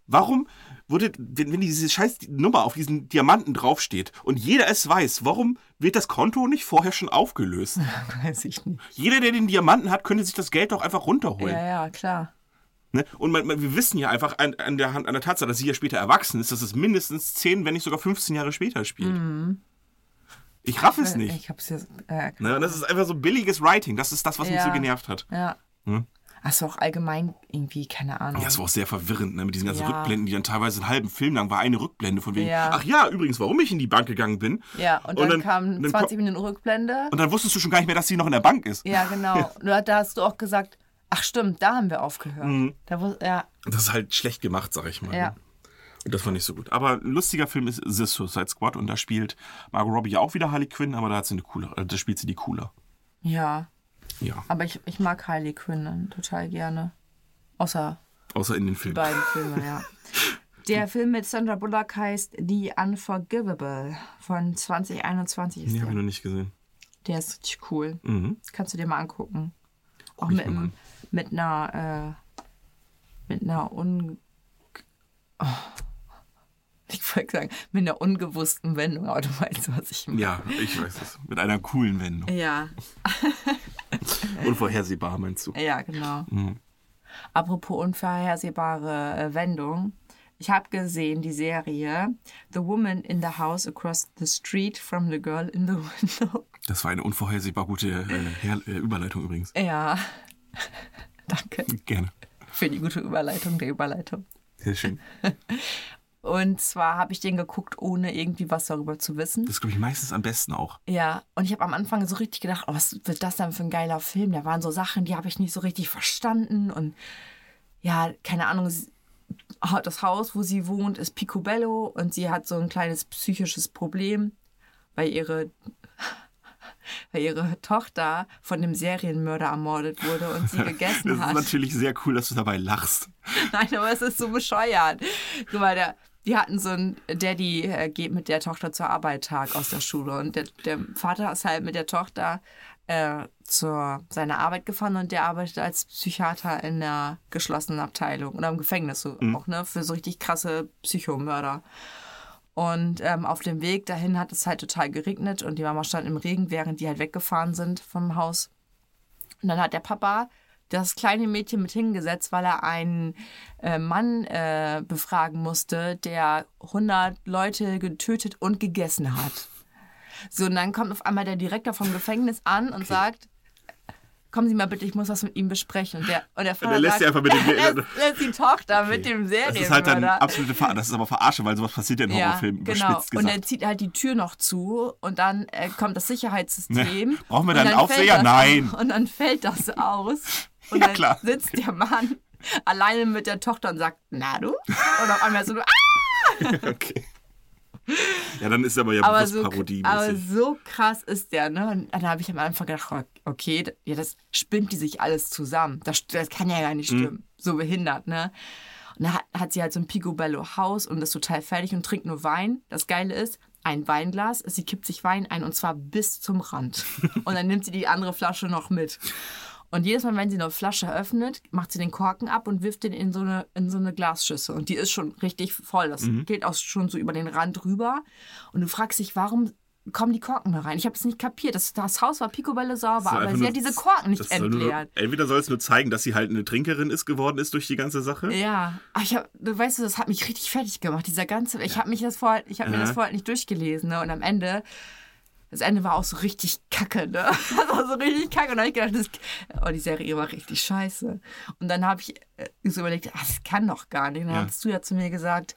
Speaker 2: Warum wurde, wenn, wenn diese scheiß Nummer auf diesen Diamanten draufsteht und jeder es weiß, warum wird das Konto nicht vorher schon aufgelöst?
Speaker 1: Weiß ich nicht.
Speaker 2: Jeder, der den Diamanten hat, könnte sich das Geld doch einfach runterholen.
Speaker 1: Ja, ja, klar.
Speaker 2: Ne? Und man, man, wir wissen ja einfach an, an, der, Hand- an der Tatsache, dass sie ja später erwachsen ist, dass es mindestens 10, wenn nicht sogar 15 Jahre später spielt. Ich raff es nicht.
Speaker 1: Ich hab's jetzt. Äh,
Speaker 2: Ne? Das ist einfach so billiges Writing. Das ist das, was mich
Speaker 1: Ja.
Speaker 2: so genervt hat.
Speaker 1: ja.
Speaker 2: Hm?
Speaker 1: Achso, auch allgemein irgendwie, keine Ahnung.
Speaker 2: Ja, es war auch sehr verwirrend, ne? mit diesen ganzen
Speaker 1: Ja.
Speaker 2: Rückblenden, die dann teilweise einen halben Film lang war eine Rückblende von wegen,
Speaker 1: Ja.
Speaker 2: ach ja, übrigens, warum ich in die Bank gegangen bin.
Speaker 1: Ja, und dann,
Speaker 2: Und dann-
Speaker 1: kam
Speaker 2: dann
Speaker 1: 20 Minuten Rückblende.
Speaker 2: Und dann wusstest du schon gar nicht mehr, dass sie noch in der Bank ist.
Speaker 1: Ja, genau. Und da hast du auch gesagt, ach stimmt, da haben wir aufgehört.
Speaker 2: Mhm.
Speaker 1: Da ja,
Speaker 2: Das ist halt schlecht gemacht, sag ich mal.
Speaker 1: ja.
Speaker 2: Das war nicht so gut. Aber ein lustiger Film ist The Suicide Squad und da spielt Margot Robbie ja auch wieder Harley Quinn, aber da hat sie eine coole, äh, da spielt sie die cooler.
Speaker 1: Ja,
Speaker 2: Ja.
Speaker 1: aber ich, ich mag Harley Quinn total gerne. Außer
Speaker 2: Außer in den
Speaker 1: die
Speaker 2: Filmen.
Speaker 1: beiden Filme, ja. Der Film mit Sandra Bullock heißt The Unforgivable von 2021 ist
Speaker 2: Die habe ich noch nicht gesehen.
Speaker 1: Der ist richtig cool.
Speaker 2: Mhm.
Speaker 1: Kannst du dir mal angucken. Auch
Speaker 2: ich
Speaker 1: mit,
Speaker 2: mal
Speaker 1: mit einer äh, mit einer un oh. Ich wollte sagen, mit einer ungewussten Wendung, aber du weißt, was ich meine.
Speaker 2: Ja, ich weiß es. Mit einer coolen Wendung.
Speaker 1: Ja,
Speaker 2: Unvorhersehbar, meinst du?
Speaker 1: ja, genau.
Speaker 2: Mhm.
Speaker 1: Apropos unvorhersehbare äh, Wendung. Ich habe gesehen die Serie The Woman in the House Across the Street from the Girl in the Window.
Speaker 2: Das war eine unvorhersehbar gute äh, äh, Überleitung übrigens.
Speaker 1: Ja, danke
Speaker 2: Gerne.
Speaker 1: für die gute Überleitung der Überleitung.
Speaker 2: Sehr schön.
Speaker 1: Und zwar habe ich den geguckt, ohne irgendwie was darüber zu wissen.
Speaker 2: Das ist, glaube ich, meistens am besten auch.
Speaker 1: Ja, und ich habe am Anfang so richtig gedacht, oh, was wird das denn für ein geiler Film? Da waren so Sachen, die habe ich nicht so richtig verstanden. Und ja, keine Ahnung, das Haus, wo sie wohnt, ist Picobello und sie hat so ein kleines psychisches Problem, weil ihre, weil ihre Tochter von dem Serienmörder ermordet wurde und sie
Speaker 2: Das
Speaker 1: gegessen
Speaker 2: ist
Speaker 1: hat.
Speaker 2: natürlich sehr cool, dass du dabei lachst.
Speaker 1: Nein, aber es ist so bescheuert. Guck mal, der, die hatten so ein Daddy äh, geht mit der Tochter zur Arbeit Tag aus der Schule und der, der Vater ist halt mit der Tochter äh, zur seiner Arbeit gefahren und der arbeitet als Psychiater in der geschlossenen Abteilung oder im Gefängnis so auch, ne, für so richtig krasse Psychomörder. Und ähm, auf dem Weg dahin hat es halt total geregnet und die Mama stand im Regen, während die halt weggefahren sind vom Haus. Und dann hat der Papa das kleine Mädchen mit hingesetzt, weil er einen äh, Mann äh, befragen musste, der 100 Leute getötet und gegessen hat. So, und dann kommt auf einmal der Direktor vom Gefängnis an und sagt, kommen Sie mal bitte, ich muss was mit ihm besprechen. Und der, und der Vater
Speaker 2: dann lässt
Speaker 1: sagt,
Speaker 2: sie einfach mit dem-
Speaker 1: lässt, lässt die Tochter mit dem
Speaker 2: Das
Speaker 1: Serienmörder.
Speaker 2: ist halt dann absolute Ver Das ist aber Verarsche, weil sowas passiert ja in
Speaker 1: Ja,
Speaker 2: Horrorfilmen,
Speaker 1: genau.
Speaker 2: überspitzt
Speaker 1: Und er
Speaker 2: gesagt.
Speaker 1: zieht halt die Tür noch zu und dann äh, kommt das Sicherheitssystem.
Speaker 2: Ne. Brauchen wir
Speaker 1: Und
Speaker 2: da einen
Speaker 1: dann fällt
Speaker 2: Aufseher?
Speaker 1: das-
Speaker 2: Nein.
Speaker 1: Und dann fällt das aus. Und
Speaker 2: Ja,
Speaker 1: dann
Speaker 2: klar.
Speaker 1: sitzt der Mann alleine mit der Tochter und sagt, na du? Und auf einmal so, ah!
Speaker 2: Okay. Ja, dann ist aber ja
Speaker 1: aber so,
Speaker 2: Parodie.
Speaker 1: aber so krass ist der, ne? Und dann habe ich am Anfang gedacht, okay, ja, das spinnt die sich alles zusammen. Das, das kann ja gar nicht
Speaker 2: Mhm.
Speaker 1: stimmen. So behindert, ne? Und dann hat, hat sie halt so ein Picobello-Haus und ist total fertig und trinkt nur Wein. Das Geile ist, ein Weinglas, sie kippt sich Wein ein und zwar bis zum Rand. Und dann nimmt sie die andere Flasche noch mit. Und jedes Mal, wenn sie eine Flasche öffnet, macht sie den Korken ab und wirft den in so eine, in so eine Glasschüssel. Und die ist schon richtig voll. Das
Speaker 2: Mhm.
Speaker 1: geht auch schon so über den Rand rüber. Und du fragst dich, warum kommen die Korken da rein? Ich habe es nicht kapiert. Das, das Haus war picobello sauber, aber sie
Speaker 2: nur-
Speaker 1: hat diese Korken nicht
Speaker 2: soll nur,
Speaker 1: entleert.
Speaker 2: entweder soll es nur zeigen, dass sie halt eine Trinkerin ist geworden ist durch die ganze Sache.
Speaker 1: Ja, aber ich hab, du weißt du, das hat mich richtig fertig gemacht. Dieser ganze, ich habe mich das vorher, ich habe mir
Speaker 2: Ja.
Speaker 1: das vorher nicht durchgelesen, ne? Und am Ende, das Ende war auch so richtig kacke, ne? Das war so richtig kacke. Und dann habe ich gedacht, das, oh, die Serie war richtig scheiße. Und dann habe ich äh, so überlegt, ah, das kann doch gar nicht. Und dann
Speaker 2: Ja.
Speaker 1: hast du ja zu mir gesagt,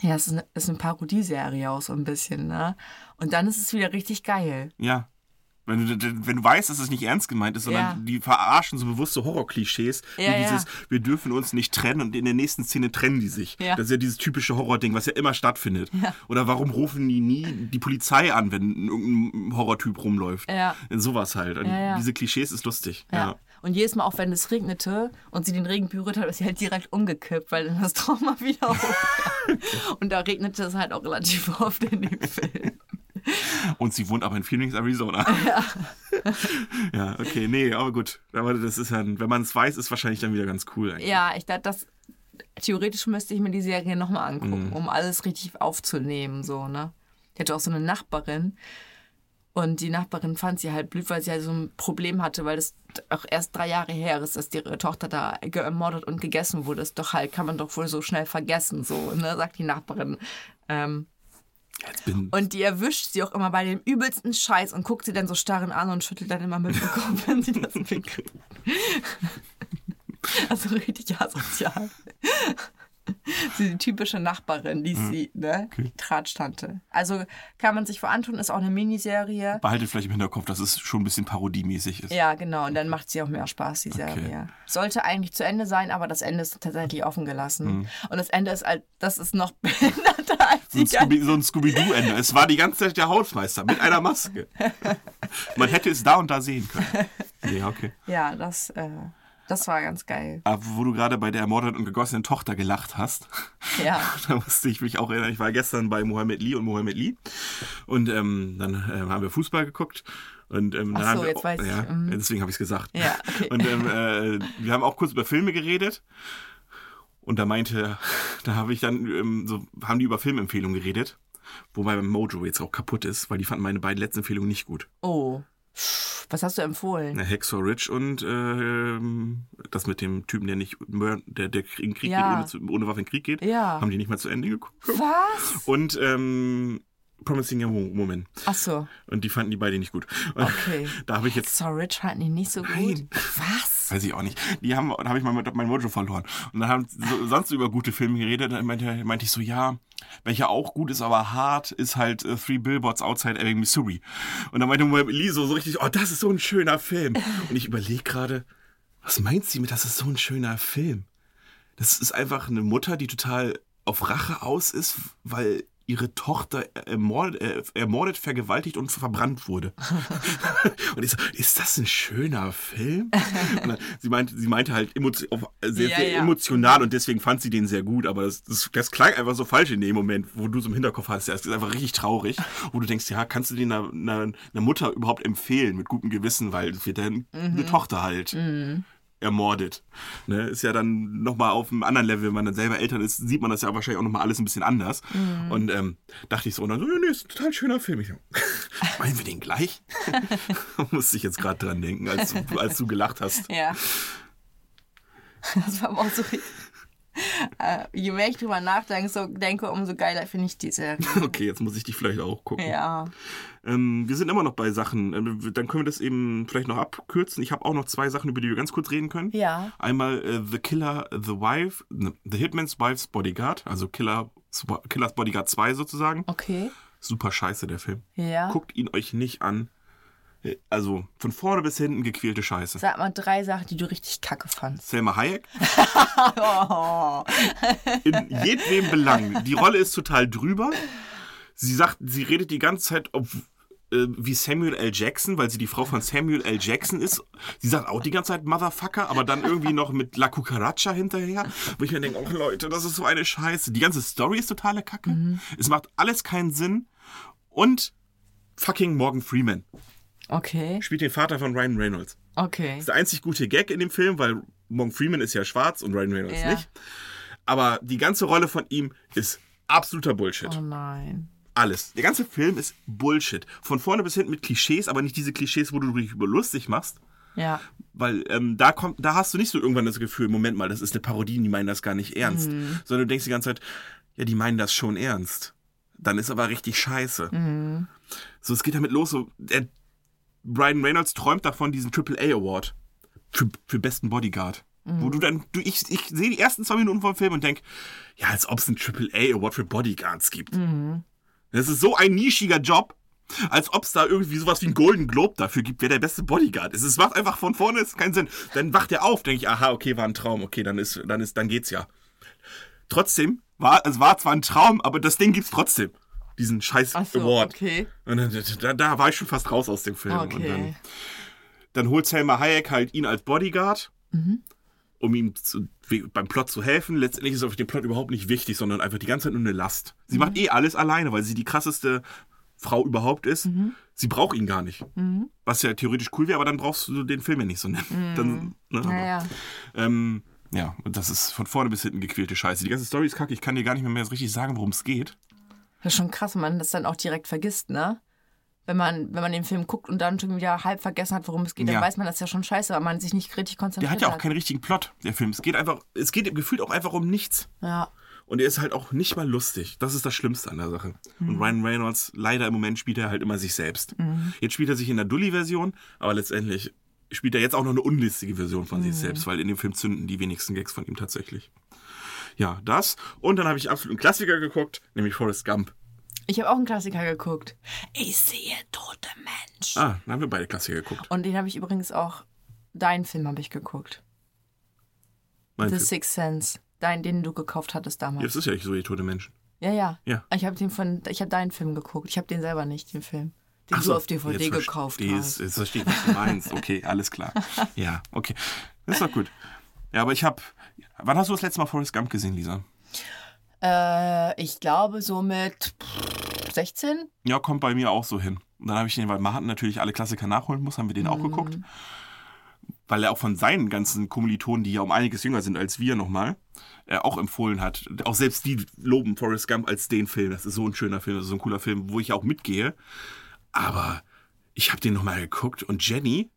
Speaker 1: ja, es ist eine, ist eine Parodieserie auch so ein bisschen, ne? Und dann ist es wieder richtig geil.
Speaker 2: Ja. Wenn du, wenn du weißt, dass es nicht ernst gemeint ist, sondern
Speaker 1: Ja.
Speaker 2: die verarschen so bewusst so Horrorklischees,
Speaker 1: Ja,
Speaker 2: wie dieses,
Speaker 1: ja.
Speaker 2: wir dürfen uns nicht trennen und in der nächsten Szene trennen die sich.
Speaker 1: Ja.
Speaker 2: Das ist ja dieses typische Horrording, was ja immer stattfindet. Oder warum rufen die nie die Polizei an, wenn irgendein Horrortyp rumläuft?
Speaker 1: Ja.
Speaker 2: Sowas halt.
Speaker 1: Ja, ja.
Speaker 2: Diese Klischees ist lustig.
Speaker 1: Ja.
Speaker 2: Ja.
Speaker 1: Und jedes Mal, auch wenn es regnete und sie den Regen berührt hat, ist sie halt direkt umgekippt, weil dann das Trauma wieder hoch. Und da regnete es halt auch relativ oft in dem Film.
Speaker 2: Und sie wohnt aber in Phoenix, Arizona. Ja. ja, okay, nee, aber gut. Aber das ist ja, wenn man es weiß, ist wahrscheinlich dann wieder ganz cool eigentlich.
Speaker 1: Ja, ich dachte, das theoretisch müsste ich mir die Serie nochmal angucken,
Speaker 2: Mhm.
Speaker 1: um alles richtig aufzunehmen, so, ne? Ich hatte auch so eine Nachbarin und die Nachbarin fand sie halt blöd, weil sie halt so ein Problem hatte, weil das auch erst drei Jahre her ist, dass ihre Tochter da gemordet und gegessen wurde. Das ist doch halt, kann man doch wohl so schnell vergessen, so, ne, sagt die Nachbarin. Ähm, und die erwischt sie auch immer bei dem übelsten Scheiß und guckt sie dann so starren an und schüttelt dann immer mit dem Kopf, wenn sie das mitkriegt. Also richtig asozial. Sie die typische Nachbarin, die sie, ne? Die Tratschtante. Also kann man sich vor antun, ist auch eine Miniserie.
Speaker 2: behaltet vielleicht im Hinterkopf, dass es schon ein bisschen parodiemäßig ist.
Speaker 1: Ja, genau. Und dann macht sie auch mehr Spaß, die Serie. Sollte eigentlich zu Ende sein, aber das Ende ist tatsächlich offen gelassen. Und das Ende ist halt, das ist noch behinderter als
Speaker 2: So ein, Scooby, Scooby-Doo-Ende. Es war die ganze Zeit der Hausmeister mit einer Maske. Man hätte es da und da sehen können. Ja, okay.
Speaker 1: Ja, das, äh, das war ganz geil.
Speaker 2: Aber wo du gerade bei der ermordeten und gegossenen Tochter gelacht hast,
Speaker 1: Ja.
Speaker 2: da musste ich mich auch erinnern. Ich war gestern bei Mohammed Lee und Mohammed Lee. Und ähm, dann ähm, haben wir Fußball geguckt. Und, ähm,
Speaker 1: Ach so,
Speaker 2: wir,
Speaker 1: jetzt weiß ich,
Speaker 2: ja,
Speaker 1: mhm.
Speaker 2: Deswegen habe ich es gesagt.
Speaker 1: Ja, okay.
Speaker 2: Und ähm, äh, wir haben auch kurz über Filme geredet. Und da meinte, da habe ich dann, ähm, so haben die über Filmempfehlungen geredet. Wobei mein Mojo jetzt auch kaputt ist, weil die fanden meine beiden letzten Empfehlungen nicht gut.
Speaker 1: Oh. Was hast du empfohlen?
Speaker 2: Na, Hacksaw Ridge und ähm, das mit dem Typen, der nicht der, der in Krieg
Speaker 1: Ja.
Speaker 2: geht, ohne, ohne Waffe in den Krieg geht.
Speaker 1: Ja.
Speaker 2: Haben die nicht mal zu Ende geguckt.
Speaker 1: Was?
Speaker 2: Und ähm, Promising Young Woman.
Speaker 1: Ach so.
Speaker 2: Und die fanden die beide nicht gut.
Speaker 1: Okay.
Speaker 2: Da habe ich jetzt,
Speaker 1: So Rich fanden die nicht so gut.
Speaker 2: Nein.
Speaker 1: Was?
Speaker 2: Weiß ich auch nicht, die haben, da habe ich mein, mein Mojo verloren. Und dann haben so, sonst über gute Filme geredet. Dann meinte, meinte ich so, ja, welcher auch gut ist, aber hart, ist halt äh, Three Billboards Outside Ebbing, Missouri. Und dann meinte Lee so, so richtig, oh, das ist so ein schöner Film. Und ich überlege gerade, was meint sie mit, das ist so ein schöner Film? Das ist einfach eine Mutter, die total auf Rache aus ist, weil ihre Tochter ermordet, äh, ermordet vergewaltigt und verbrannt wurde. und ich so, ist das ein schöner Film? Dann, sie, meinte, sie meinte halt auf, sehr,
Speaker 1: Ja,
Speaker 2: sehr
Speaker 1: ja.
Speaker 2: emotional und deswegen fand sie den sehr gut, aber das, das, das klang einfach so falsch in dem Moment, wo du so im Hinterkopf hast. Ja, es ist einfach richtig traurig, wo du denkst, ja, kannst du den einer, einer, einer Mutter überhaupt empfehlen mit gutem Gewissen, weil es wird dann eine Tochter halt ermordet. Ne, ist ja dann nochmal auf einem anderen Level, wenn man dann selber Eltern ist, sieht man das ja wahrscheinlich auch nochmal alles ein bisschen anders. Und ähm, dachte ich so, und dann so, nee, ist ein total schöner Film. Ich so, meinen wir den gleich? Musste ich jetzt gerade dran denken, als du, als du gelacht hast.
Speaker 1: Ja. Das war auch so richtig. Äh, je mehr ich drüber nachdenke, so, denke, umso geiler finde ich die Serie.
Speaker 2: Okay, jetzt muss ich die vielleicht auch gucken.
Speaker 1: Ja.
Speaker 2: Ähm, wir sind immer noch bei Sachen. Ähm, dann können wir das eben vielleicht noch abkürzen. Ich habe auch noch zwei Sachen, über die wir ganz kurz reden können.
Speaker 1: Ja.
Speaker 2: Einmal äh, The Killer, The Wife, ne, The Hitman's Wife's Bodyguard, also Killer, Killers Bodyguard 2 sozusagen.
Speaker 1: Okay.
Speaker 2: Super scheiße, der Film.
Speaker 1: Ja.
Speaker 2: Guckt ihn euch nicht an. Also von vorne bis hinten gequälte Scheiße.
Speaker 1: Sag mal drei Sachen, die du richtig kacke fandst.
Speaker 2: Selma Hayek,
Speaker 1: Oh.
Speaker 2: in jedwem Belang. Die Rolle ist total drüber. Sie sagt, sie redet die ganze Zeit ob, äh, wie Samuel L. Jackson, weil sie die Frau von Samuel L. Jackson ist. Sie sagt auch die ganze Zeit Motherfucker, aber dann irgendwie noch mit La Cucaracha hinterher. Wo ich mir denke, oh Leute, das ist so eine Scheiße. Die ganze Story ist totale Kacke. Es macht alles keinen Sinn. Und fucking Morgan Freeman
Speaker 1: Okay.
Speaker 2: spielt den Vater von Ryan Reynolds.
Speaker 1: Okay.
Speaker 2: Das ist der einzig gute Gag in dem Film, weil Morgan Freeman ist ja schwarz und Ryan Reynolds
Speaker 1: Ja.
Speaker 2: nicht. Aber die ganze Rolle von ihm ist absoluter Bullshit.
Speaker 1: Oh nein.
Speaker 2: Alles. Der ganze Film ist Bullshit. Von vorne bis hinten mit Klischees, aber nicht diese Klischees, wo du dich über lustig machst.
Speaker 1: Ja.
Speaker 2: Weil ähm, da kommt, da hast du nicht so irgendwann das Gefühl, Moment mal, das ist eine Parodie, die meinen das gar nicht ernst.
Speaker 1: Mhm.
Speaker 2: Sondern du denkst die ganze Zeit, ja, die meinen das schon ernst. Dann ist aber richtig scheiße.
Speaker 1: Mhm.
Speaker 2: So, es geht damit los, so, der, Brian Reynolds träumt davon, diesen Triple A Award für, für besten Bodyguard. Wo du dann, du, ich, ich sehe die ersten zwei Minuten vom Film und denk, ja, als ob es einen Triple A Award für Bodyguards gibt. Das ist so ein nischiger Job. Als ob es da irgendwie sowas wie einen Golden Globe dafür gibt, wer der beste Bodyguard ist. Es macht einfach von vorne ist keinen Sinn. Dann wacht er auf, denke ich, aha, okay, war ein Traum, okay, dann ist, dann ist, dann geht's ja. Trotzdem war, es war zwar ein Traum, aber das Ding gibt's trotzdem. Diesen scheiß
Speaker 1: Ach so,
Speaker 2: Award.
Speaker 1: okay.
Speaker 2: Und dann, da, da war ich schon fast raus aus dem Film. Und dann,
Speaker 1: Okay.
Speaker 2: dann holt Selma Hayek halt ihn als Bodyguard,
Speaker 1: Mhm.
Speaker 2: um ihm zu, beim Plot zu helfen. Letztendlich ist auf dem Plot überhaupt nicht wichtig, sondern einfach die ganze Zeit nur eine Last. Sie
Speaker 1: Mhm.
Speaker 2: macht eh alles alleine, weil sie die krasseste Frau überhaupt ist.
Speaker 1: Mhm.
Speaker 2: Sie braucht ihn gar nicht. Was ja theoretisch cool wäre, aber dann brauchst du den Film ja nicht so nennen. Dann, ne, aber,
Speaker 1: Naja.
Speaker 2: ähm, ja, und das ist von vorne bis hinten gequälte Scheiße. Die ganze Story ist kacke. Ich kann dir gar nicht mehr, mehr so richtig sagen, worum es geht.
Speaker 1: Das ist schon krass, wenn man das dann auch direkt vergisst, ne? Wenn man, wenn man den Film guckt und dann schon wieder halb vergessen hat, worum es geht, dann
Speaker 2: Ja.
Speaker 1: weiß man das ja schon scheiße, weil man sich nicht richtig konzentriert
Speaker 2: Der hat ja auch keinen richtigen Plot, der Film. Es geht einfach, es geht gefühlt auch einfach um nichts.
Speaker 1: Ja.
Speaker 2: Und er ist halt auch nicht mal lustig. Das ist das Schlimmste an der Sache.
Speaker 1: Mhm.
Speaker 2: Und Ryan Reynolds, leider im Moment spielt er halt immer sich selbst. Jetzt spielt er sich in der Dully-Version, aber letztendlich spielt er jetzt auch noch eine unlistige Version von
Speaker 1: Mhm.
Speaker 2: sich selbst, weil in dem Film zünden die wenigsten Gags von ihm tatsächlich. Ja, das. Und dann habe ich absolut einen Klassiker geguckt, nämlich Forrest Gump.
Speaker 1: Ich habe auch einen Klassiker geguckt. Ich sehe tote Menschen.
Speaker 2: Ah, dann haben wir beide Klassiker geguckt.
Speaker 1: Und den habe ich übrigens auch, deinen Film habe ich geguckt.
Speaker 2: Mein
Speaker 1: The
Speaker 2: Film.
Speaker 1: Sixth Sense. Dein, den du gekauft hattest
Speaker 2: Ja,
Speaker 1: damals.
Speaker 2: das ist ja nicht so, ihr tote Menschen.
Speaker 1: Ja, ja.
Speaker 2: Ja.
Speaker 1: Ich habe den von, ich habe deinen Film geguckt. Ich habe den selber nicht, den Film. Den
Speaker 2: Ach
Speaker 1: du
Speaker 2: so,
Speaker 1: auf DVD
Speaker 2: jetzt
Speaker 1: gekauft hast.
Speaker 2: Jetzt, jetzt verstehe ich, was du meinst. Okay, alles klar. Ja, okay. Das ist doch gut. Ja, aber ich habe. Wann hast du das letzte Mal Forrest Gump gesehen, Lisa?
Speaker 1: Äh, ich glaube so mit 16.
Speaker 2: Ja, kommt bei mir auch so hin. Und dann habe ich den, weil Martin natürlich alle Klassiker nachholen muss, haben wir den auch geguckt. Weil er auch von seinen ganzen Kommilitonen, die ja um einiges jünger sind als wir nochmal, äh, auch empfohlen hat. Auch selbst die loben Forrest Gump als den Film. Das ist so ein schöner Film, das ist so ein cooler Film, wo ich auch mitgehe. Aber ich habe den nochmal geguckt und Jenny,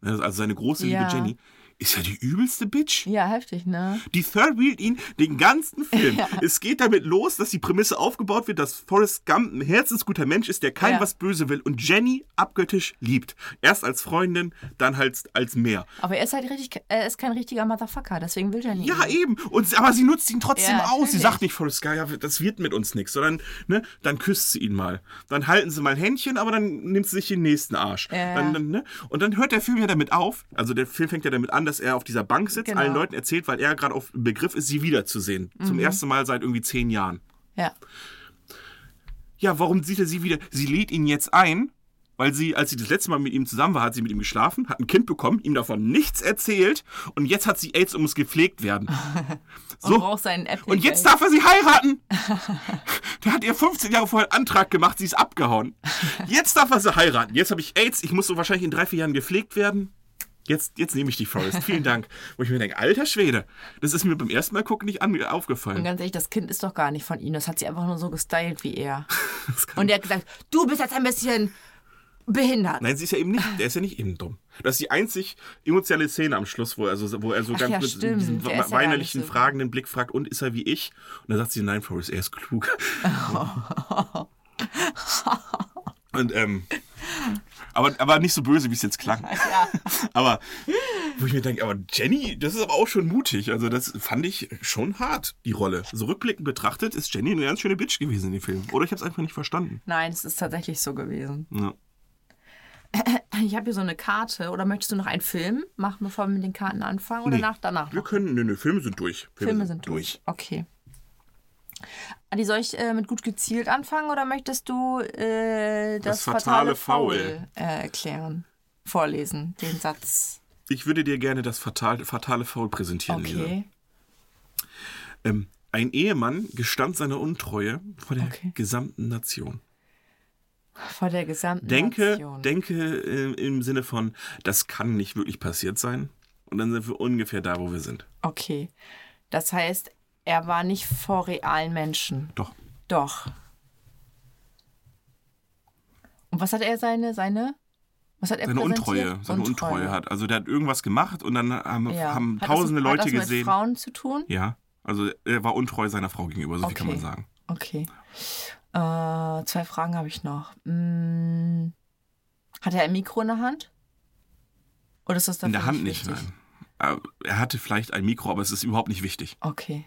Speaker 2: also seine große
Speaker 1: Ja.
Speaker 2: Liebe Jenny, ist ja die übelste Bitch.
Speaker 1: Ja, heftig, ne?
Speaker 2: Die Third wheelt ihn den ganzen Film. Es geht damit los, dass die Prämisse aufgebaut wird, dass Forrest Gump ein herzensguter Mensch ist, der kein
Speaker 1: Ja.
Speaker 2: was böse will und Jenny abgöttisch liebt. Erst als Freundin, dann halt als mehr.
Speaker 1: Aber er ist halt richtig, er ist kein richtiger Motherfucker, deswegen will er nicht.
Speaker 2: Ja, eben. Und, aber sie nutzt ihn trotzdem
Speaker 1: Ja,
Speaker 2: aus. Sie sagt nicht, Forrest Gump, ja, das wird mit uns nichts, sondern ne, dann küsst sie ihn mal. Dann halten sie mal Händchen, aber dann nimmt sie sich den nächsten Arsch.
Speaker 1: Ja.
Speaker 2: Dann, dann, ne? Und dann hört der Film ja damit auf. Also der Film fängt ja damit an, dass er auf dieser Bank sitzt,
Speaker 1: Genau.
Speaker 2: allen Leuten erzählt, weil er gerade auf dem Begriff ist, sie wiederzusehen.
Speaker 1: Mhm.
Speaker 2: Zum ersten Mal seit irgendwie zehn Jahren.
Speaker 1: Ja.
Speaker 2: Ja, warum sieht er sie wieder? Sie lädt ihn jetzt ein, weil sie, als sie das letzte Mal mit ihm zusammen war, hat sie mit ihm geschlafen, hat ein Kind bekommen, ihm davon nichts erzählt und jetzt hat sie AIDS und muss gepflegt werden.
Speaker 1: Und braucht seinen Apple.
Speaker 2: Und jetzt darf er sie heiraten. Der hat ihr 15 Jahre vorher einen Antrag gemacht, sie ist abgehauen. Jetzt darf er sie heiraten. Jetzt habe ich AIDS, ich muss so wahrscheinlich in drei, vier Jahren gepflegt werden. Jetzt, jetzt nehme ich die Forest. Vielen Dank. Wo ich mir denke, alter Schwede, das ist mir beim ersten Mal gucken nicht an,
Speaker 1: Und
Speaker 2: aufgefallen.
Speaker 1: ganz ehrlich, das Kind ist doch gar nicht von ihm. Das hat sie einfach nur so gestylt wie er. Und er hat gesagt, du bist jetzt ein bisschen behindert.
Speaker 2: Nein, sie ist ja eben nicht, der ist ja nicht eben dumm. Das ist die einzig emotionale Szene am Schluss, wo er, so, wo er so
Speaker 1: Ach
Speaker 2: ganz
Speaker 1: ja,
Speaker 2: mit
Speaker 1: stimmt.
Speaker 2: diesem
Speaker 1: ist ja
Speaker 2: weinerlichen,
Speaker 1: so-
Speaker 2: fragenden Blick fragt, und ist er wie ich? Und dann sagt sie, nein, Forrest, er ist klug. und, ähm, aber, aber nicht so böse, wie es jetzt klang. Aber, wo ich mir denke, aber Jenny, das ist aber auch schon mutig. Also, das fand ich schon hart, die Rolle. So rückblickend betrachtet ist Jenny eine ganz schöne Bitch gewesen in dem Film. Oder ich habe es einfach nicht verstanden.
Speaker 1: Nein, es ist tatsächlich so gewesen.
Speaker 2: Ja.
Speaker 1: Ich habe hier so eine Karte. Oder möchtest du noch einen Film machen, bevor wir mit den Karten anfangen? Oder
Speaker 2: Nee.
Speaker 1: nach, danach
Speaker 2: Wir
Speaker 1: noch?
Speaker 2: können, nö, nö, Filme sind durch.
Speaker 1: Filme sind durch. Okay. Adi, soll ich äh, mit gut gezielt anfangen oder möchtest du äh, das,
Speaker 2: Das fatale
Speaker 1: Foul
Speaker 2: Foul.
Speaker 1: äh, erklären? Vorlesen, den Satz.
Speaker 2: Ich würde dir gerne das fatale, fatale Foul präsentieren.
Speaker 1: Okay.
Speaker 2: Ähm, ein Ehemann gestand seine Untreue vor der
Speaker 1: Okay.
Speaker 2: gesamten Nation.
Speaker 1: Vor der gesamten
Speaker 2: Denke,
Speaker 1: Nation.
Speaker 2: denke äh, im Sinne von, das kann nicht wirklich passiert sein. Und dann sind wir ungefähr da, wo wir sind.
Speaker 1: Okay. Das heißt, er war nicht vor realen Menschen.
Speaker 2: Doch.
Speaker 1: Doch. Und was hat er seine, seine, was hat er
Speaker 2: Seine? Untreue, seine Untreue. hat. Also der hat irgendwas gemacht und dann haben,
Speaker 1: Ja.
Speaker 2: haben tausende
Speaker 1: das,
Speaker 2: Leute
Speaker 1: hat das
Speaker 2: gesehen.
Speaker 1: Mit Frauen zu tun?
Speaker 2: Ja. Also er war untreu seiner Frau gegenüber, so viel kann
Speaker 1: Okay.
Speaker 2: man sagen.
Speaker 1: Okay. Äh, zwei Fragen habe ich noch. Hm, hat er ein Mikro in der Hand? Oder ist das
Speaker 2: In der Hand nicht,
Speaker 1: wichtig?
Speaker 2: nein. Aber Er hatte vielleicht ein Mikro, aber es ist überhaupt nicht wichtig.
Speaker 1: Okay.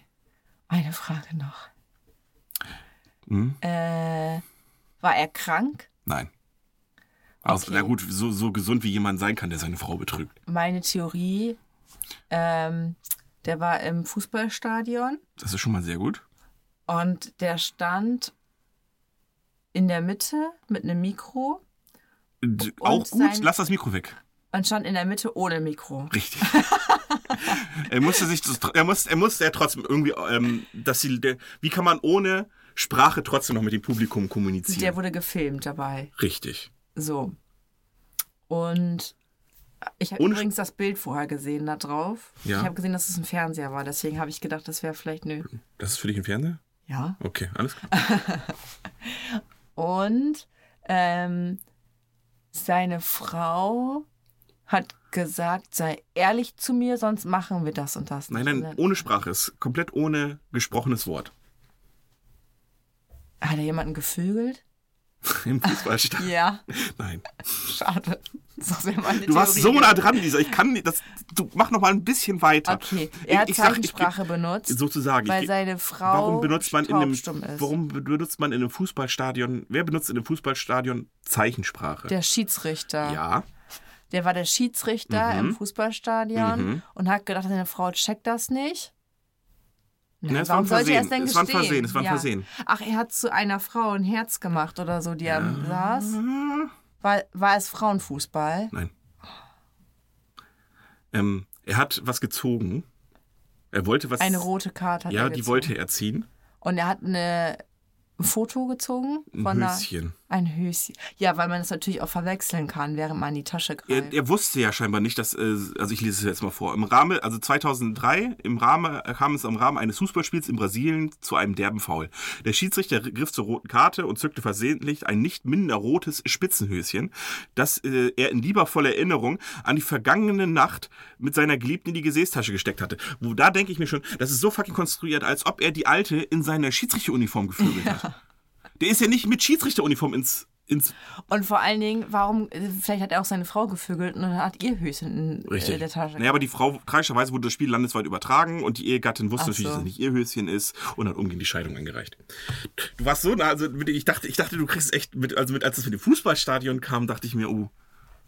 Speaker 1: Eine Frage noch.
Speaker 2: Hm?
Speaker 1: Äh, war er krank?
Speaker 2: Nein. Also,
Speaker 1: Okay.
Speaker 2: Na gut, so, so gesund wie jemand sein kann, der seine Frau betrügt.
Speaker 1: Meine Theorie, ähm, der war im Fußballstadion
Speaker 2: Das ist schon mal sehr gut.
Speaker 1: und der stand in der Mitte mit einem Mikro
Speaker 2: D auch gut, lass das Mikro weg.
Speaker 1: und stand in der Mitte ohne Mikro.
Speaker 2: Richtig. er musste sich, das, er muss, er musste ja trotzdem irgendwie, ähm, dass sie, der, wie kann man ohne Sprache trotzdem noch mit dem Publikum kommunizieren?
Speaker 1: Der wurde gefilmt dabei.
Speaker 2: Richtig.
Speaker 1: So. Und ich habe übrigens das Bild vorher gesehen da drauf.
Speaker 2: Ja.
Speaker 1: Ich habe gesehen, dass es ein Fernseher war. Deswegen habe ich gedacht, das wäre vielleicht nö.
Speaker 2: Das ist für dich ein Fernseher?
Speaker 1: Ja.
Speaker 2: Okay, alles klar.
Speaker 1: Und ähm, seine Frau hat gesagt, sei ehrlich zu mir, sonst machen wir das und das.
Speaker 2: Nein, nein,
Speaker 1: Und
Speaker 2: ohne Sprache. Ist komplett ohne gesprochenes Wort.
Speaker 1: Hat er jemanden gevögelt?
Speaker 2: Im Fußballstadion.
Speaker 1: Ja.
Speaker 2: Nein.
Speaker 1: Schade. Das wäre meine
Speaker 2: Du warst so
Speaker 1: Theorie
Speaker 2: nah dran, Lisa. Ich kann nicht, das, du mach noch mal ein bisschen weiter.
Speaker 1: Okay, er hat
Speaker 2: Ich- ich sag, ich-
Speaker 1: Zeichensprache benutzt,
Speaker 2: Sozusagen.
Speaker 1: weil seine Frau
Speaker 2: Warum benutzt man in einem,
Speaker 1: ist.
Speaker 2: warum benutzt man in einem Fußballstadion, wer benutzt in einem Fußballstadion Zeichensprache?
Speaker 1: Der Schiedsrichter.
Speaker 2: ja,
Speaker 1: Der war der Schiedsrichter
Speaker 2: Mhm.
Speaker 1: im Fußballstadion und hat gedacht, seine Frau checkt das nicht. Na,
Speaker 2: Ne, es war
Speaker 1: warum
Speaker 2: ein
Speaker 1: sollte er
Speaker 2: Versehen.
Speaker 1: es denn
Speaker 2: Es war ein
Speaker 1: gestehen?
Speaker 2: Versehen, es war ein Versehen.
Speaker 1: Ach, er hat zu einer Frau ein Herz gemacht oder so, die am saß. War, war es Frauenfußball?
Speaker 2: nein. Ähm, er hat was gezogen. Er wollte was.
Speaker 1: Eine rote Karte hat
Speaker 2: Ja,
Speaker 1: er
Speaker 2: die wollte er ziehen.
Speaker 1: Und er hat eine, ein Foto gezogen
Speaker 2: Ein
Speaker 1: von einer,
Speaker 2: Höschen.
Speaker 1: Ein Höschen. Ja, weil man es natürlich auch verwechseln kann, während man in die Tasche
Speaker 2: Er,
Speaker 1: greift.
Speaker 2: er wusste ja scheinbar nicht, dass, äh, also ich lese es jetzt mal vor, im Rahmen, also 2003, im Rahmen, äh, kam es im Rahmen eines Fußballspiels in Brasilien zu einem derben Foul. Der Schiedsrichter griff zur roten Karte und zückte versehentlich ein nicht minder rotes Spitzenhöschen, das äh, er in liebervoller Erinnerung an die vergangene Nacht mit seiner Geliebten in die Gesäßtasche gesteckt hatte. Wo da denke ich mir schon, das ist so fucking konstruiert, als ob er die Alte in seiner Schiedsrichteruniform gevögelt hat. Der ist ja nicht mit Schiedsrichteruniform ins, ins
Speaker 1: Und vor allen Dingen, warum, vielleicht hat er auch seine Frau gevögelt und hat ihr Höschen in
Speaker 2: Richtig.
Speaker 1: äh, der Tasche.
Speaker 2: Naja, aber die Frau, tragischerweise wurde das Spiel landesweit übertragen und die Ehegattin wusste
Speaker 1: Ach
Speaker 2: natürlich,
Speaker 1: so.
Speaker 2: dass es nicht ihr Höschen ist und hat umgehend die Scheidung eingereicht. Du warst so also ich dachte, ich dachte, du kriegst echt mit, also mit, als es mit dem Fußballstadion kam, dachte ich mir, oh,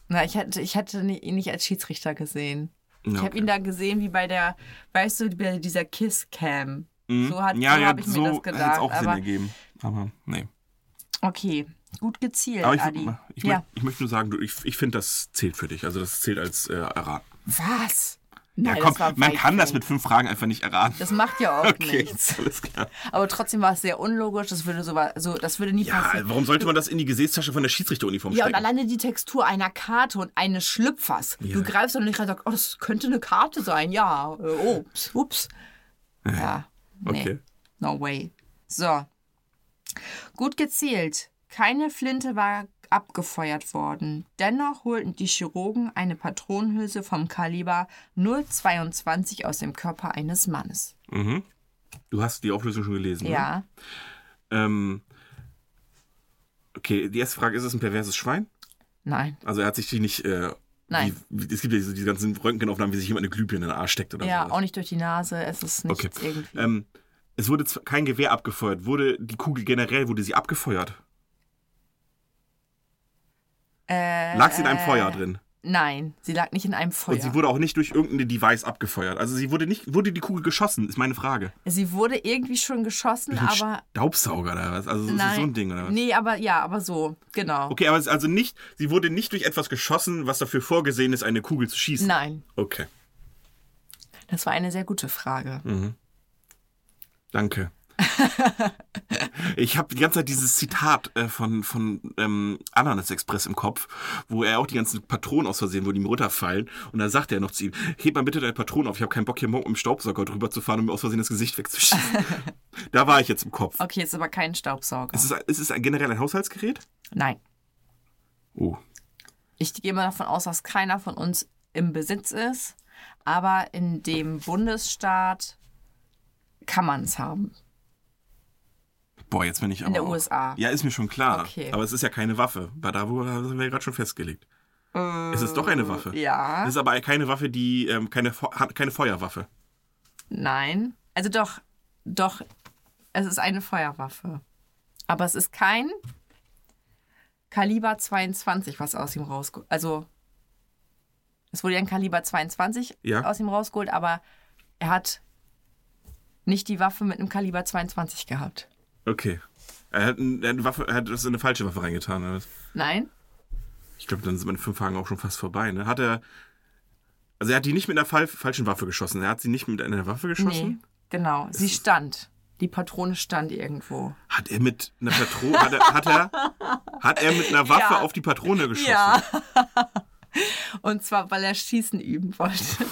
Speaker 1: Na, ich hatte, ich hatte ihn nicht als Schiedsrichter gesehen.
Speaker 2: Ja,
Speaker 1: Ich habe
Speaker 2: okay.
Speaker 1: ihn da gesehen, wie bei der, weißt du, bei dieser Kiss-Cam.
Speaker 2: Mhm.
Speaker 1: So, hat,
Speaker 2: ja,
Speaker 1: so
Speaker 2: ja,
Speaker 1: habe ich
Speaker 2: so
Speaker 1: mir das gedacht.
Speaker 2: auch Sinn ergeben. Aber nee.
Speaker 1: okay, gut gezielt,
Speaker 2: Aber ich,
Speaker 1: Adi.
Speaker 2: ich,
Speaker 1: ja.
Speaker 2: ich möchte nur sagen, du, ich, ich finde, das zählt für dich. Also das zählt als äh, erraten.
Speaker 1: Was?
Speaker 2: Ja,
Speaker 1: Nein,
Speaker 2: komm,
Speaker 1: das war
Speaker 2: man kann das mit fünf Fragen einfach nicht erraten.
Speaker 1: Das macht ja auch
Speaker 2: okay,
Speaker 1: nichts.
Speaker 2: alles klar.
Speaker 1: Aber trotzdem war es sehr unlogisch. Das würde so, so das würde nie
Speaker 2: Ja,
Speaker 1: passieren.
Speaker 2: warum sollte man das in die Gesäßtasche von der Schiedsrichteruniform
Speaker 1: Ja, und
Speaker 2: stecken?
Speaker 1: alleine die Textur einer Karte und eines Schlüpfers.
Speaker 2: Ja.
Speaker 1: Du greifst und nicht und sagst, oh, das könnte eine Karte sein. Ja, äh, ups, ups. Ja, nee.
Speaker 2: Okay.
Speaker 1: No way. So. Gut gezielt. Keine Flinte war abgefeuert worden. Dennoch holten die Chirurgen eine Patronenhülse vom Kaliber 0,22 aus dem Körper eines Mannes.
Speaker 2: Mhm. Du hast die Auflösung schon gelesen. Ne?
Speaker 1: Ja.
Speaker 2: Ähm, okay, die erste Frage, ist es ein perverses Schwein?
Speaker 1: Nein.
Speaker 2: Also er hat sich die nicht... Äh,
Speaker 1: Nein.
Speaker 2: Wie, es gibt ja diese, diese ganzen Röntgenaufnahmen, wie sich jemand eine Glühbirne in den Arsch steckt oder
Speaker 1: Ja,
Speaker 2: so.
Speaker 1: auch nicht durch die Nase. Es ist nichts
Speaker 2: Okay.
Speaker 1: irgendwie.
Speaker 2: Ähm, es wurde zwar kein Gewehr abgefeuert. Wurde die Kugel generell, wurde sie abgefeuert?
Speaker 1: Äh,
Speaker 2: Lag sie in einem Feuer drin?
Speaker 1: Nein, sie lag nicht in einem Feuer.
Speaker 2: Und sie wurde auch nicht durch irgendein Device abgefeuert. Also sie wurde nicht, wurde die Kugel geschossen, ist meine Frage.
Speaker 1: Sie wurde irgendwie schon geschossen,
Speaker 2: Durch einen
Speaker 1: aber.
Speaker 2: Staubsauger oder was? Also
Speaker 1: Nein.
Speaker 2: so ein Ding oder was?
Speaker 1: Nee, aber ja, aber so, genau.
Speaker 2: Okay, aber es ist also nicht, sie wurde nicht durch etwas geschossen, was dafür vorgesehen ist, eine Kugel zu schießen.
Speaker 1: Nein,
Speaker 2: Okay,
Speaker 1: das war eine sehr gute Frage.
Speaker 2: Hm. Danke. ich habe die ganze Zeit dieses Zitat äh, von, von ähm, Ananas Express im Kopf, wo er auch die ganzen Patronen aus Versehen, wo die ihm runterfallen. Und dann sagt er noch zu ihm, heb mal bitte deine Patronen auf, ich habe keinen Bock hier morgen mit dem Staubsauger drüber zu fahren und mir aus Versehen das Gesicht wegzuschießen. da war ich jetzt im Kopf.
Speaker 1: Okay, ist aber kein Staubsauger.
Speaker 2: Ist es, ist es ein, generell ein Haushaltsgerät?
Speaker 1: Nein.
Speaker 2: Oh.
Speaker 1: Ich gehe mal davon aus, dass keiner von uns im Besitz ist, aber in dem Bundesstaat kann man es haben.
Speaker 2: Boah, jetzt bin ich aber.
Speaker 1: der
Speaker 2: auch-
Speaker 1: USA.
Speaker 2: Ja, ist mir schon klar.
Speaker 1: Okay.
Speaker 2: Aber es ist ja keine Waffe. Bei da wo haben wir gerade schon festgelegt. es ist doch eine Waffe.
Speaker 1: Äh, Ja.
Speaker 2: Es ist aber keine Waffe, die. Ähm, keine, keine Feuerwaffe.
Speaker 1: Nein. Also doch, doch, es ist eine Feuerwaffe. Aber es ist kein, Kaliber 22, was aus ihm rausgeholt. Also, es wurde ja ein Kaliber 22
Speaker 2: Ja.
Speaker 1: aus ihm rausgeholt, aber er hat nicht die Waffe mit einem Kaliber 22 gehabt.
Speaker 2: Okay. Er hat, ein- er hat eine Waffe, er hat das in eine falsche Waffe reingetan. Oder? was?
Speaker 1: Nein?
Speaker 2: Ich glaube, dann sind meine fünf Fragen auch schon fast vorbei. Ne? Hat er. Also er hat die nicht mit einer Fall, falschen Waffe geschossen. Er hat sie nicht mit einer Waffe
Speaker 1: Nee,
Speaker 2: geschossen.
Speaker 1: genau. Sie stand. Die Patrone stand irgendwo.
Speaker 2: Hat er mit einer Patrone. hat, er, hat, er, hat er mit einer Waffe
Speaker 1: Ja.
Speaker 2: auf die Patrone geschossen?
Speaker 1: Ja. Und zwar, weil er Schießen üben wollte.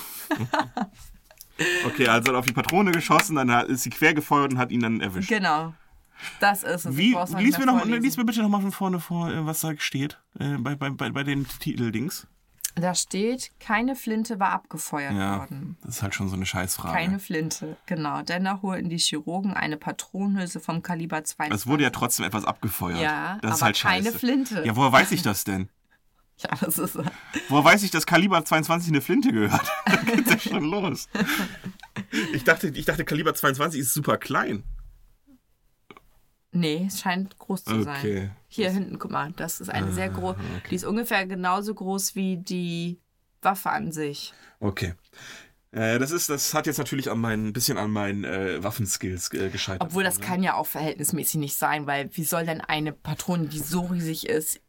Speaker 2: Okay, also hat er auf die Patrone geschossen, dann ist sie quer gefeuert und hat ihn dann erwischt.
Speaker 1: Genau. Das ist es.
Speaker 2: Wie, lies, mir noch,
Speaker 1: vorlesen.
Speaker 2: lies mir bitte nochmal von vorne vor, äh, was da steht. Äh, bei, bei, bei, bei den Titeldings.
Speaker 1: Da steht, keine Flinte war abgefeuert
Speaker 2: Ja,
Speaker 1: worden.
Speaker 2: das ist halt schon so eine Scheißfrage.
Speaker 1: Keine Flinte, genau. Dennoch holten die Chirurgen eine Patronenhülse vom Kaliber 22.
Speaker 2: Es wurde ja trotzdem etwas abgefeuert.
Speaker 1: Ja,
Speaker 2: das ist
Speaker 1: aber
Speaker 2: halt scheiße.
Speaker 1: keine Flinte.
Speaker 2: Ja, woher weiß ich das denn?
Speaker 1: Ja, das ist.
Speaker 2: Woher weiß ich, dass Kaliber 22 eine Flinte gehört? da geht's ja schon los. Ich dachte, ich dachte, Kaliber 22 ist super klein.
Speaker 1: Nee, es scheint groß zu sein.
Speaker 2: Okay.
Speaker 1: Hier hinten, guck mal, das ist eine sehr große.
Speaker 2: okay.
Speaker 1: Die ist ungefähr genauso groß wie die Waffe an sich.
Speaker 2: Okay. Äh, das, ist, das hat jetzt natürlich an meinen, ein bisschen an meinen äh, Waffenskills äh, gescheitert.
Speaker 1: Obwohl das kann ja auch verhältnismäßig nicht sein, weil wie soll denn eine Patrone, die so riesig ist,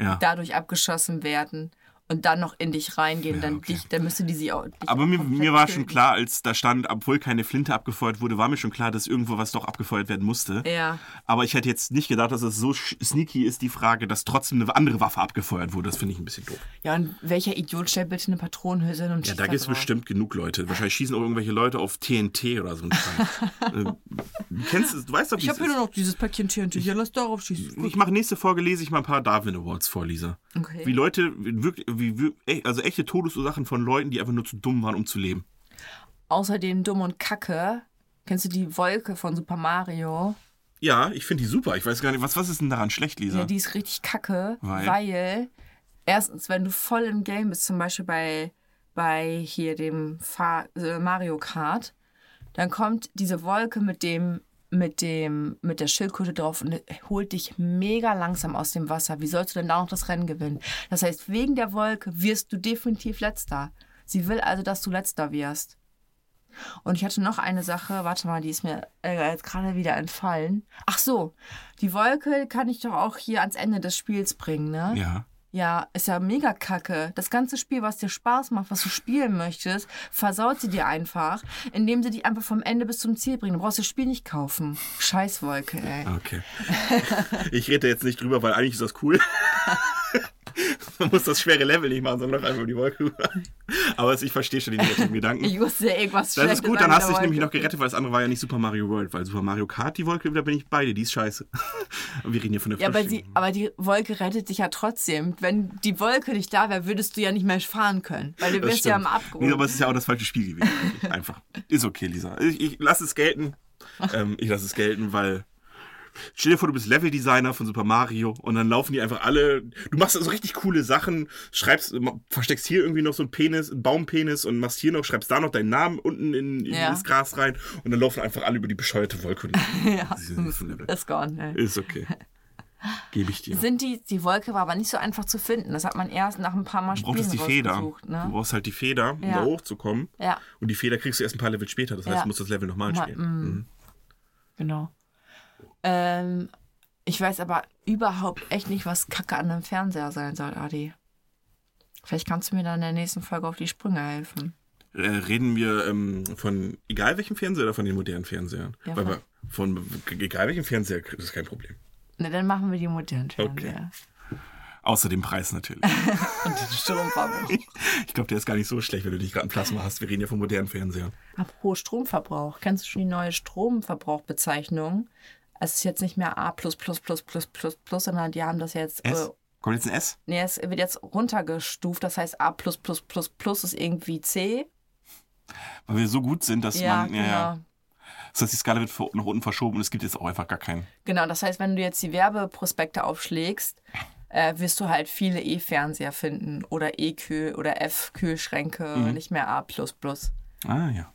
Speaker 2: ja.
Speaker 1: dadurch abgeschossen werden und dann noch in dich reingehen?
Speaker 2: Ja,
Speaker 1: dann,
Speaker 2: okay.
Speaker 1: dich, dann müsste die sie auch.
Speaker 2: Aber mir, mir war
Speaker 1: töten.
Speaker 2: schon klar, als da stand, obwohl keine Flinte abgefeuert wurde, war mir schon klar, dass irgendwo was doch abgefeuert werden musste.
Speaker 1: Ja.
Speaker 2: Aber ich hätte jetzt nicht gedacht, dass es so sneaky ist, die Frage, dass trotzdem eine andere Waffe abgefeuert wurde. Das finde ich ein bisschen doof.
Speaker 1: Ja, und welcher Idiot stellt bitte eine Patronenhülse hin und
Speaker 2: Ja, da gibt es bestimmt genug Leute. Wahrscheinlich schießen auch irgendwelche Leute auf TNT oder so. einen Scheiß. äh, du kennst es, du weißt doch, wie
Speaker 1: Ich habe hier nur noch dieses Päckchen TNT. Hier, lass darauf schießen.
Speaker 2: Ich mache nächste Folge, lese ich mal ein paar Darwin Awards vor, Lisa.
Speaker 1: Okay.
Speaker 2: Wie Leute, wirklich, wie, echt- also echte Todesursachen von Leuten, die einfach nur zu dumm waren, um zu leben.
Speaker 1: Außerdem dumm und kacke. Kennst du die Wolke von Super Mario?
Speaker 2: Ja, ich finde die super. Ich weiß gar nicht, was, was ist denn daran schlecht, Lisa?
Speaker 1: Ja, die ist richtig kacke,
Speaker 2: Weil?
Speaker 1: weil, erstens, wenn du voll im Game bist, zum Beispiel bei, bei hier dem Fahr äh, Mario Kart, dann kommt diese Wolke mit dem mit dem mit der Schildkröte drauf und holt dich mega langsam aus dem Wasser. Wie sollst du denn da noch das Rennen gewinnen? Das heißt, wegen der Wolke wirst du definitiv letzter. Sie will also, dass du letzter wirst. Und ich hatte noch eine Sache, warte mal, die ist mir äh, jetzt gerade wieder entfallen. Ach so, die Wolke kann ich doch auch hier ans Ende des Spiels bringen, ne?
Speaker 2: ja.
Speaker 1: Ja, ist ja mega kacke. Das ganze Spiel, was dir Spaß macht, was du spielen möchtest, versaut sie dir einfach, indem sie dich einfach vom Ende bis zum Ziel bringen. Du brauchst das Spiel nicht kaufen. Scheißwolke, ey.
Speaker 2: Okay. Ich rede jetzt nicht drüber, weil eigentlich ist das cool. Man muss das schwere Level nicht machen, sondern einfach über die Wolke rüber. Aber ich verstehe schon die negativen Gedanken.
Speaker 1: Ich wusste ja irgendwas
Speaker 2: Das ist gut,
Speaker 1: an
Speaker 2: dann hast du dich nämlich noch gerettet, weil das andere war ja nicht Super Mario World, weil Super Mario Kart, die Wolke, da bin ich beide, die ist scheiße. Und wir reden hier von der
Speaker 1: Ja, aber, sie, aber die Wolke rettet dich ja trotzdem. Wenn die Wolke nicht da wäre, würdest du ja nicht mehr fahren können. Weil du bist ja am. Abgrund.
Speaker 2: Nee, aber es ist ja auch das falsche Spiel gewesen. Einfach. Ist okay, Lisa. Ich, ich lasse es gelten. Ähm, ich lasse es gelten, weil. Stell dir vor, du bist Leveldesigner von Super Mario und dann laufen die einfach alle. Du machst so richtig coole Sachen, schreibst, versteckst hier irgendwie noch so einen Penis, einen Baumpenis und machst hier noch, schreibst da noch deinen Namen unten in, in
Speaker 1: Ja.
Speaker 2: das Gras rein und dann laufen einfach alle über die bescheuerte Wolke. Und
Speaker 1: ja, ist gone. ey.
Speaker 2: Ist okay. Gebe ich dir.
Speaker 1: Sind die, die Wolke war aber nicht so einfach zu finden. Das hat man erst nach ein paar Mal
Speaker 2: Du
Speaker 1: Spielen
Speaker 2: die Feder.
Speaker 1: rausgesucht,
Speaker 2: Du
Speaker 1: Ne?
Speaker 2: brauchst halt die Feder, um
Speaker 1: Ja.
Speaker 2: da hochzukommen.
Speaker 1: Ja,
Speaker 2: Und die Feder kriegst du erst ein paar Level später. Das heißt, du musst das Level nochmal
Speaker 1: Mal-
Speaker 2: spielen.
Speaker 1: mm.
Speaker 2: Mhm.
Speaker 1: genau. Ähm, ich weiß aber überhaupt echt nicht, was Kacke an einem Fernseher sein soll, Adi. Vielleicht kannst du mir dann in der nächsten Folge auf die Sprünge helfen.
Speaker 2: Äh, reden wir ähm, von egal welchem Fernseher oder von den modernen Fernsehern?
Speaker 1: Ja,
Speaker 2: Weil
Speaker 1: von-
Speaker 2: egal welchem Fernseher, das ist kein Problem.
Speaker 1: Ne, dann machen wir die modernen
Speaker 2: Okay.
Speaker 1: Fernseher.
Speaker 2: Außer dem Preis natürlich.
Speaker 1: Und den Stromverbrauch.
Speaker 2: ich glaube, der ist gar nicht so schlecht, wenn du nicht gerade ein Plasma hast. Wir reden ja von modernen Fernsehern.
Speaker 1: Apropos Stromverbrauch. Kennst du schon die neue Stromverbrauchbezeichnung? Es ist jetzt nicht mehr A, sondern die haben das jetzt.
Speaker 2: S?
Speaker 1: Äh,
Speaker 2: Kommt jetzt ein S?
Speaker 1: nee, es wird jetzt runtergestuft. Das heißt, A ist irgendwie C.
Speaker 2: Weil wir so gut sind, dass
Speaker 1: Ja,
Speaker 2: man.
Speaker 1: genau.
Speaker 2: Ja, ja. Das heißt, die Skala wird nach unten verschoben und es gibt jetzt auch einfach gar keinen.
Speaker 1: Genau, das heißt, wenn du jetzt die Werbeprospekte aufschlägst, äh, wirst du halt viele E-Fernseher finden oder E-Kühl oder F-Kühlschränke,
Speaker 2: Mhm.
Speaker 1: nicht mehr A.
Speaker 2: Ah ja.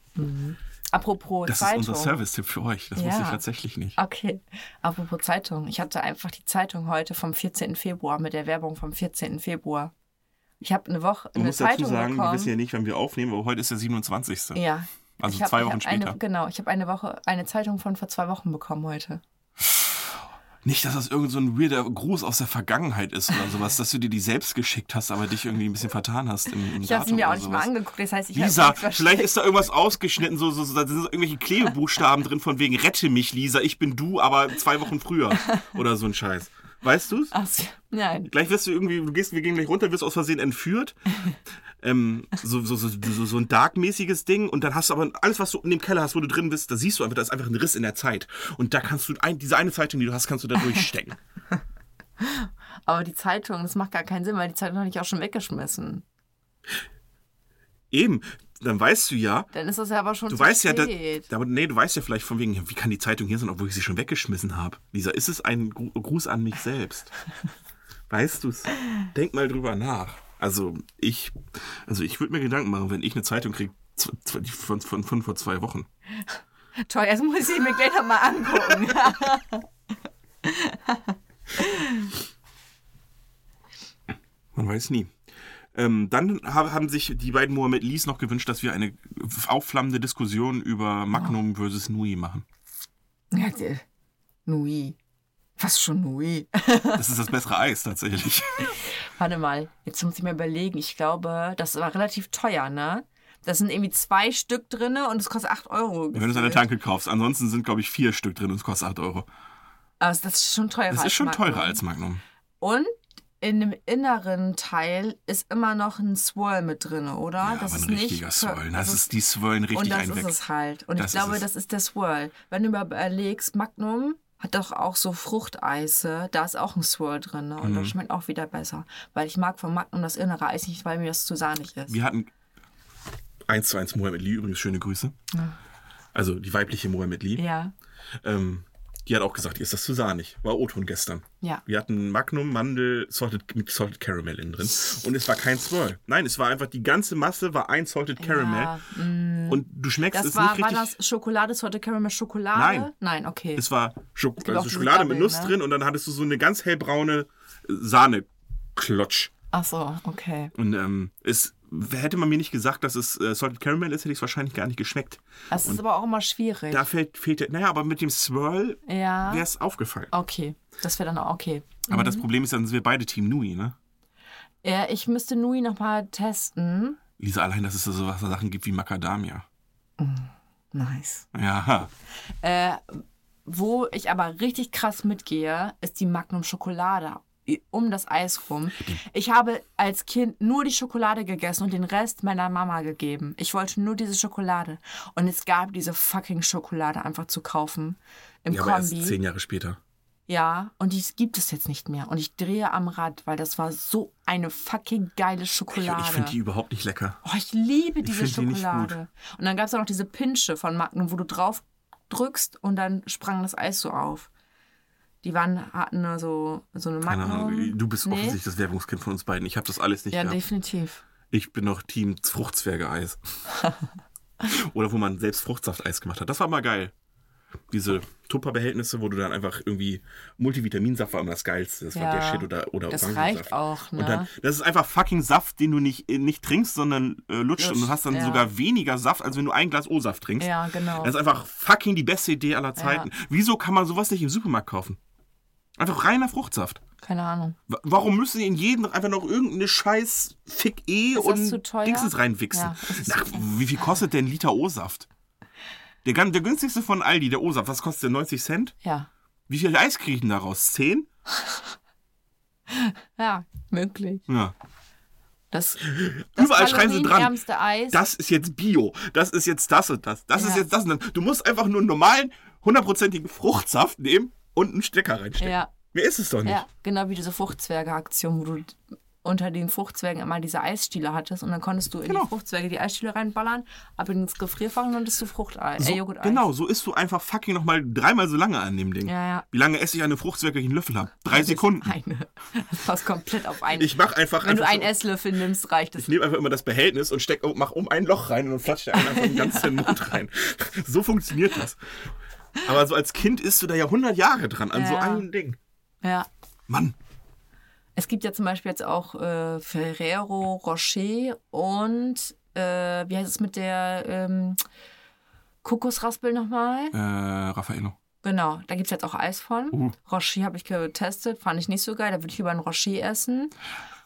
Speaker 1: Apropos
Speaker 2: Das
Speaker 1: Zeitung.
Speaker 2: ist unser Service-Tipp für euch. Das wusste
Speaker 1: Ja.
Speaker 2: ich tatsächlich nicht.
Speaker 1: Okay, apropos Zeitung. Ich hatte einfach die Zeitung heute vom 14. Februar mit der Werbung vom 14. Februar. Ich habe eine Woche
Speaker 2: Du
Speaker 1: eine
Speaker 2: musst dazu
Speaker 1: Zeitung
Speaker 2: sagen, wir wissen ja nicht, wann wir aufnehmen, aber heute ist der 27.
Speaker 1: ja.
Speaker 2: Also
Speaker 1: hab-
Speaker 2: zwei Wochen später.
Speaker 1: Eine, genau, ich habe eine Woche eine Zeitung von vor zwei Wochen bekommen heute.
Speaker 2: Nicht, dass das irgend so ein weirder Gruß aus der Vergangenheit ist oder sowas, dass du dir die selbst geschickt hast, aber dich irgendwie ein bisschen vertan hast. Im, im
Speaker 1: Ich habe sie mir auch nicht mal angeguckt. Das heißt, ich
Speaker 2: Lisa, vielleicht ist da irgendwas ausgeschnitten, so, so, so, da sind so irgendwelche Klebebuchstaben drin von wegen rette mich, Lisa, ich bin du, aber zwei Wochen früher. Oder so ein Scheiß. Weißt du's?
Speaker 1: Ach, so, nein.
Speaker 2: Gleich wirst du irgendwie, du gehst, wir gehen gleich runter, wirst aus Versehen entführt. Ähm, so, so, so, so, so ein Dark-mäßiges Ding und dann hast du aber alles, was du in dem Keller hast, wo du drin bist, da siehst du einfach, da ist einfach ein Riss in der Zeit. Und da kannst du, ein, diese eine Zeitung, die du hast, kannst du da durchstecken.
Speaker 1: Aber die Zeitung, das macht gar keinen Sinn, weil die Zeitung habe ich auch schon weggeschmissen.
Speaker 2: Eben, dann weißt du ja,
Speaker 1: Dann ist das ja aber schon
Speaker 2: Du
Speaker 1: zu
Speaker 2: weißt ja, da,
Speaker 1: spät.
Speaker 2: aber nee, du weißt ja vielleicht von wegen, wie kann die Zeitung hier sein, obwohl ich sie schon weggeschmissen habe. Lisa, ist es ein Gru- Gruß an mich selbst? weißt du's? Denk mal drüber nach. Also ich, also ich würde mir Gedanken machen, wenn ich eine Zeitung kriege von, von, von vor zwei Wochen.
Speaker 1: Toll, jetzt muss ich mir gleich noch mal angucken.
Speaker 2: Man weiß nie. Ähm, dann ha- haben sich die beiden Mohammed Lees noch gewünscht, dass wir eine aufflammende Diskussion über Magnum versus Nui machen.
Speaker 1: Ja, Nui. Was schon Nui?
Speaker 2: Das ist das bessere Eis tatsächlich.
Speaker 1: Warte mal, jetzt muss ich mir überlegen. Ich glaube, das war relativ teuer, ne? Da sind irgendwie zwei Stück drin und es kostet 8 Euro.
Speaker 2: Wenn du es an der Tanke kaufst. Ansonsten sind, glaube ich, vier Stück drin und es kostet 8 Euro.
Speaker 1: Also das ist schon teurer.
Speaker 2: Das ist schon teurer als Magnum.
Speaker 1: Und in dem inneren Teil ist immer noch ein Swirl mit drin, oder?
Speaker 2: Ja,
Speaker 1: das
Speaker 2: aber
Speaker 1: ist
Speaker 2: ein
Speaker 1: nicht
Speaker 2: richtiger
Speaker 1: für-
Speaker 2: Swirl. Das ist, die Swirlen richtig
Speaker 1: Und das
Speaker 2: einen
Speaker 1: ist es halt. Und
Speaker 2: Das
Speaker 1: ich
Speaker 2: ist
Speaker 1: glaube,
Speaker 2: es.
Speaker 1: das ist der Swirl. Wenn du überlegst, Magnum hat doch auch so Fruchteise. Da ist auch ein Swirl drin. Ne? Und
Speaker 2: Mhm.
Speaker 1: das schmeckt auch wieder besser. Weil ich mag von Magnum das innere Eis nicht, weil mir das zu sahnig ist.
Speaker 2: Wir hatten 1 zu 1 Mohammed Lee, übrigens schöne Grüße. Also die weibliche Mohammed Lee.
Speaker 1: Ja.
Speaker 2: Ähm, die hat auch gesagt, ihr ist das zu sahnig. War O-Ton gestern.
Speaker 1: Ja.
Speaker 2: Wir hatten Magnum, Mandel, Salted, mit Salted Caramel innen drin. Und es war kein Swirl. Nein, es war einfach, die ganze Masse war ein Salted Caramel.
Speaker 1: Ja, mm.
Speaker 2: Und du schmeckst es
Speaker 1: war,
Speaker 2: nicht
Speaker 1: war
Speaker 2: richtig.
Speaker 1: das Schokolade, Salted Caramel Schokolade?
Speaker 2: Nein.
Speaker 1: Nein, okay.
Speaker 2: Es war Schok
Speaker 1: auch
Speaker 2: also Schokolade mit
Speaker 1: Double,
Speaker 2: Nuss
Speaker 1: ne?
Speaker 2: drin und dann hattest du so eine ganz hellbraune Sahneklotsch.
Speaker 1: Ach so, okay.
Speaker 2: Und ähm, es hätte man mir nicht gesagt, dass es äh, Salted Caramel ist, hätte ich es wahrscheinlich gar nicht geschmeckt.
Speaker 1: Das ist aber auch immer schwierig.
Speaker 2: Da fehlt, fehlt der- naja, aber mit dem Swirl
Speaker 1: ja.
Speaker 2: wäre es aufgefallen.
Speaker 1: Okay. Das wäre dann auch okay.
Speaker 2: Aber
Speaker 1: Mhm.
Speaker 2: das Problem ist, dann sind wir beide Team Nui, ne?
Speaker 1: Ja, ich müsste Nui noch mal testen.
Speaker 2: Lisa, allein, dass es da so was- Sachen gibt wie Macadamia.
Speaker 1: Nice.
Speaker 2: Ja,
Speaker 1: Äh, wo ich aber richtig krass mitgehe, ist die Magnum Schokolade um das Eis rum. Ich habe als Kind nur die Schokolade gegessen und den Rest meiner Mama gegeben. Ich wollte nur diese Schokolade. Und es gab diese fucking Schokolade einfach zu kaufen im
Speaker 2: ja aber erst
Speaker 1: Kombi.
Speaker 2: zehn Jahre später.
Speaker 1: Ja, und die gibt es jetzt nicht mehr. Und ich drehe am Rad, weil das war so eine fucking geile
Speaker 2: Ich,
Speaker 1: Schokolade.
Speaker 2: ich finde die überhaupt nicht lecker.
Speaker 1: Oh, ich liebe diese
Speaker 2: find die
Speaker 1: Schokolade. Und dann gab es auch noch diese Pinsche von Magnum, wo du drauf drückst und dann sprang das Eis so auf. Die waren, hatten nur so, so eine
Speaker 2: Keine
Speaker 1: Magnum.
Speaker 2: Ahnung, du bist
Speaker 1: Nee.
Speaker 2: offensichtlich das Werbungskind von uns beiden. Ich habe das alles nicht
Speaker 1: Ja,
Speaker 2: gehabt.
Speaker 1: definitiv.
Speaker 2: Ich bin noch Team Fruchtzwerge-Eis. Oder wo man selbst Fruchtsafteis gemacht hat. Das war mal geil. Diese Tupperbehältnisse, wo du dann einfach irgendwie Multivitaminsaft war immer das Geilste. Das war
Speaker 1: Ja,
Speaker 2: der Shit oder, oder
Speaker 1: das reicht auch, ne?
Speaker 2: Und dann, das ist einfach fucking Saft, den du nicht, äh, nicht trinkst, sondern äh, lutscht. Und du hast dann
Speaker 1: ja.
Speaker 2: sogar weniger Saft, als wenn du ein Glas O-Saft trinkst.
Speaker 1: Ja, genau.
Speaker 2: Das ist einfach fucking die beste Idee aller Zeiten. Wieso kann man sowas nicht im Supermarkt kaufen? Einfach reiner Fruchtsaft.
Speaker 1: Keine Ahnung.
Speaker 2: Wa- Warum müssen die in jeden einfach noch irgendeine scheiß Fick E
Speaker 1: Ist das
Speaker 2: und? Dingsens reinwichsen?
Speaker 1: Ja, das ist
Speaker 2: Ach, wie viel kostet denn ein Liter O-Saft? Der, der günstigste von Aldi, der O-Saft, was kostet der? 90 Cent?
Speaker 1: Ja.
Speaker 2: Wie viel Eis kriege ich denn daraus? 10?
Speaker 1: Ja, möglich.
Speaker 2: Ja.
Speaker 1: Das,
Speaker 2: Überall schreien sie dran.
Speaker 1: Eis.
Speaker 2: Das ist jetzt Bio. Das ist jetzt das und das. Das ist
Speaker 1: Ja.
Speaker 2: jetzt das und das. Du musst einfach nur einen normalen, hundertprozentigen Fruchtsaft nehmen und einen Stecker reinstecken.
Speaker 1: ja,
Speaker 2: Mehr ist es doch nicht.
Speaker 1: ja, genau wie diese Fruchtzwerge-Aktion, wo du unter den Fruchtzwergen immer diese Eisstiele hattest und dann konntest du in
Speaker 2: Genau.
Speaker 1: die Fruchtzwerge die Eisstiele reinballern, ab ins Gefrierfach und dann hattest du Fruchtei,
Speaker 2: So,
Speaker 1: äh, Joghurt-Eis.
Speaker 2: genau, so isst du einfach fucking nochmal dreimal so lange an dem Ding.
Speaker 1: Ja, ja.
Speaker 2: Wie lange esse ich eine Fruchtzwerg, wenn ich einen Löffel habe? Drei Sekunden.
Speaker 1: Eine. Das passt komplett auf einen.
Speaker 2: Ich mache einfach.
Speaker 1: Wenn du
Speaker 2: einfach
Speaker 1: einen
Speaker 2: so-
Speaker 1: Esslöffel nimmst, reicht es.
Speaker 2: Ich nehme einfach immer das Behältnis und steck, mach um ein Loch rein und einen einfach den ganzen Mund rein. So funktioniert das. Aber so als Kind isst du da ja 100 Jahre dran an so
Speaker 1: Ja.
Speaker 2: einem Ding.
Speaker 1: Ja.
Speaker 2: Mann.
Speaker 1: Es gibt ja zum Beispiel jetzt auch äh, Ferrero Rocher und äh, wie heißt es mit der ähm, Kokosraspel nochmal?
Speaker 2: Äh, Raffaello.
Speaker 1: Genau, da gibt es jetzt auch Eis von.
Speaker 2: Uh.
Speaker 1: Rocher habe ich getestet, fand ich nicht so geil. Da würde ich lieber ein Rocher essen.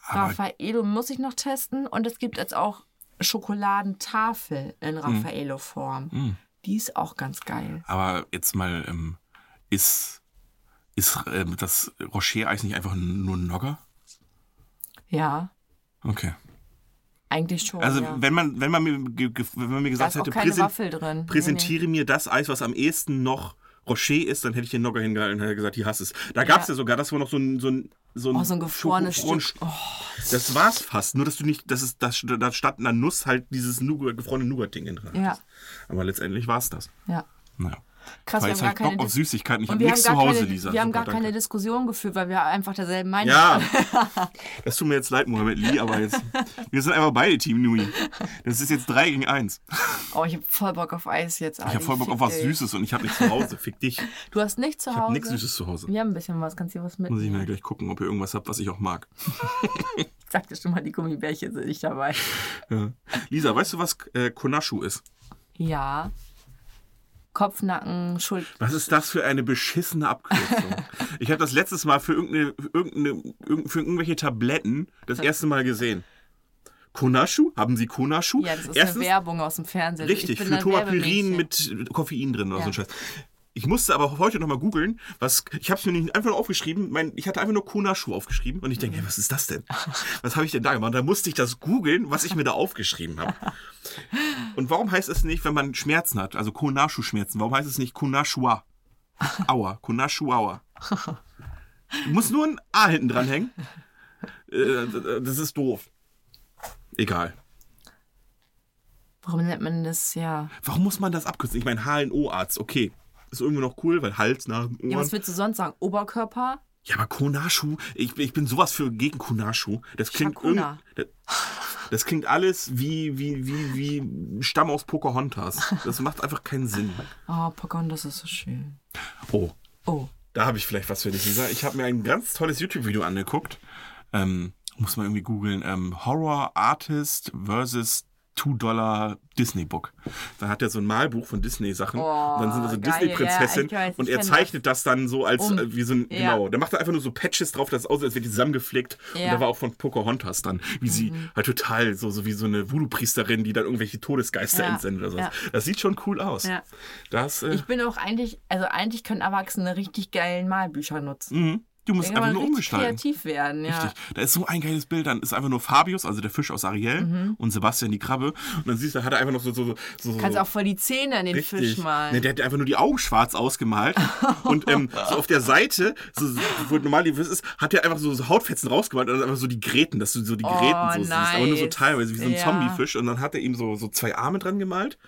Speaker 2: Aber-
Speaker 1: Raffaello muss ich noch testen. Und es gibt jetzt auch Schokoladentafel in
Speaker 2: Hm.
Speaker 1: Raffaello-Form. Die ist auch ganz geil.
Speaker 2: Aber jetzt mal, ähm, ist, ist ähm, das Rocher-Eis nicht einfach nur ein Nogger?
Speaker 1: Ja,
Speaker 2: Okay.
Speaker 1: eigentlich schon.
Speaker 2: Also,
Speaker 1: ja.
Speaker 2: wenn, man, wenn, man mir, wenn man mir gesagt hätte,
Speaker 1: Waffel drin. Nee,
Speaker 2: präsentiere mir das Eis, was am ehesten noch Rocher ist, dann hätte ich den Nogger hingehalten und hätte gesagt, hier hast es. Da gab es ja.
Speaker 1: Ja.
Speaker 2: sogar, das war noch so ein, so ein, so ein,
Speaker 1: Oh, so ein gefrorenes
Speaker 2: Schoko-
Speaker 1: Stück. Oh,
Speaker 2: Das war's fast. Nur, dass du nicht, das ist, das, da statt einer Nuss halt dieses Nougat, gefrorene Nougat-Ding drin
Speaker 1: Ja.
Speaker 2: hattest. Aber letztendlich war's das.
Speaker 1: ja.
Speaker 2: Naja.
Speaker 1: Krass,
Speaker 2: Weil
Speaker 1: wir haben
Speaker 2: hab
Speaker 1: gar
Speaker 2: ich
Speaker 1: keine
Speaker 2: Bock auf Süßigkeiten. Ich habe nichts zu Hause,
Speaker 1: keine,
Speaker 2: Lisa.
Speaker 1: wir haben
Speaker 2: Super,
Speaker 1: gar keine
Speaker 2: danke.
Speaker 1: Diskussion geführt, weil wir einfach derselben Meinung
Speaker 2: Ja,
Speaker 1: waren.
Speaker 2: das tut mir jetzt leid, Mohammed Lee, aber jetzt, wir sind einfach beide Team Nui. Das ist jetzt 3 gegen 1.
Speaker 1: Oh, ich hab voll Bock auf Eis jetzt.
Speaker 2: Ich habe voll Bock auf was Süßes und ich habe nichts zu Hause. Fick dich.
Speaker 1: Du hast nichts zu
Speaker 2: Ich
Speaker 1: Hause?
Speaker 2: habe nichts Süßes zu Hause.
Speaker 1: Wir haben ein bisschen was. Kannst du dir was mit?
Speaker 2: Muss ich mir gleich gucken, ob ihr irgendwas habt, was ich auch mag.
Speaker 1: Ich sagte schon mal, die Gummibärchen sind nicht dabei.
Speaker 2: Ja. Lisa, weißt du, was äh, Konashu ist?
Speaker 1: Ja. Kopfnacken, Schuld.
Speaker 2: Was ist das für eine beschissene Abkürzung? ich habe das letztes Mal für, irgendeine, irgendeine, irgend- für irgendwelche Tabletten das erste Mal gesehen. Konashu? Haben Sie Konashu?
Speaker 1: Ja, das ist
Speaker 2: Erstens,
Speaker 1: eine Werbung aus dem Fernsehen.
Speaker 2: Richtig, für
Speaker 1: Werbemädchen.
Speaker 2: mit Koffein drin oder
Speaker 1: Ja.
Speaker 2: so ein Scheiß. Ich musste aber heute nochmal googeln, was ich habe es mir nicht einfach nur aufgeschrieben, mein, ich hatte einfach nur Konashu aufgeschrieben und ich denke, hey, was ist das denn? Was habe ich denn da gemacht? Da musste ich das googeln, was ich mir da aufgeschrieben habe. Und warum heißt es nicht, wenn man Schmerzen hat, also Konashu-Schmerzen, warum heißt es nicht Konashua? Aua, Konashu-Aua. Du musst nur ein A hinten dran hängen. Äh, Das ist doof. Egal.
Speaker 1: Warum nennt man das ja?
Speaker 2: Warum muss man das abkürzen? Ich meine, HNO-Arzt, okay. Ist irgendwie noch cool, weil Hals nach dem
Speaker 1: Ja,
Speaker 2: Ohren.
Speaker 1: was willst du sonst sagen? Oberkörper?
Speaker 2: Ja, aber Konashu, ich, ich bin sowas für gegen Konashu. Das klingt das, das klingt alles wie, wie, wie, wie Stamm aus Pocahontas. Das macht einfach keinen Sinn.
Speaker 1: Oh, Pocahontas ist so schön.
Speaker 2: Oh,
Speaker 1: Oh.
Speaker 2: da habe ich vielleicht was für dich, Lisa. Ich habe mir ein ganz tolles YouTube-Video angeguckt. Ähm, muss man irgendwie googeln. Ähm, Horror Artist versus 2 Dollar Disney Book. Da hat er so ein Malbuch von Disney-Sachen.
Speaker 1: Oh,
Speaker 2: und dann sind da so
Speaker 1: geil,
Speaker 2: Disney-Prinzessin.
Speaker 1: ja,
Speaker 2: und er zeichnet das. dann so als
Speaker 1: Um.
Speaker 2: äh, wie so ein,
Speaker 1: Ja.
Speaker 2: genau. Da macht er einfach nur so Patches drauf, das aussieht, als wäre die zusammengeflickt. Und
Speaker 1: Ja. Mhm.
Speaker 2: da war auch von Pocahontas dann, wie sie halt total so, so wie so eine Voodoo-Priesterin, die dann irgendwelche Todesgeister entsendet oder so. Das sieht schon cool aus.
Speaker 1: Ja.
Speaker 2: Das, äh,
Speaker 1: Ich bin auch eigentlich, also eigentlich können Erwachsene richtig geilen Malbücher nutzen.
Speaker 2: mhm. Du musst einfach nur umgestalten.
Speaker 1: kreativ werden, ja.
Speaker 2: Richtig. Da ist so ein geiles Bild. Dann ist einfach nur Fabius, also der Fisch aus Ariel,
Speaker 1: Mhm.
Speaker 2: und Sebastian die Krabbe. Und dann siehst du, hat er einfach noch so. so, so, so
Speaker 1: Kannst auch voll die Zähne in den Fisch
Speaker 2: Richtig.
Speaker 1: malen.
Speaker 2: Ne, der hat einfach nur die Augen schwarz ausgemalt. und ähm, so auf der Seite, so, so, wo normal die Fisch ist, hat er einfach so, so Hautfetzen rausgemalt und dann einfach so die Gräten, dass du so die
Speaker 1: Oh,
Speaker 2: Gräten so siehst. Aber nur so
Speaker 1: nice.
Speaker 2: teilweise, wie so ein
Speaker 1: Ja.
Speaker 2: Zombiefisch. Und dann hat er ihm so, so zwei Arme dran gemalt.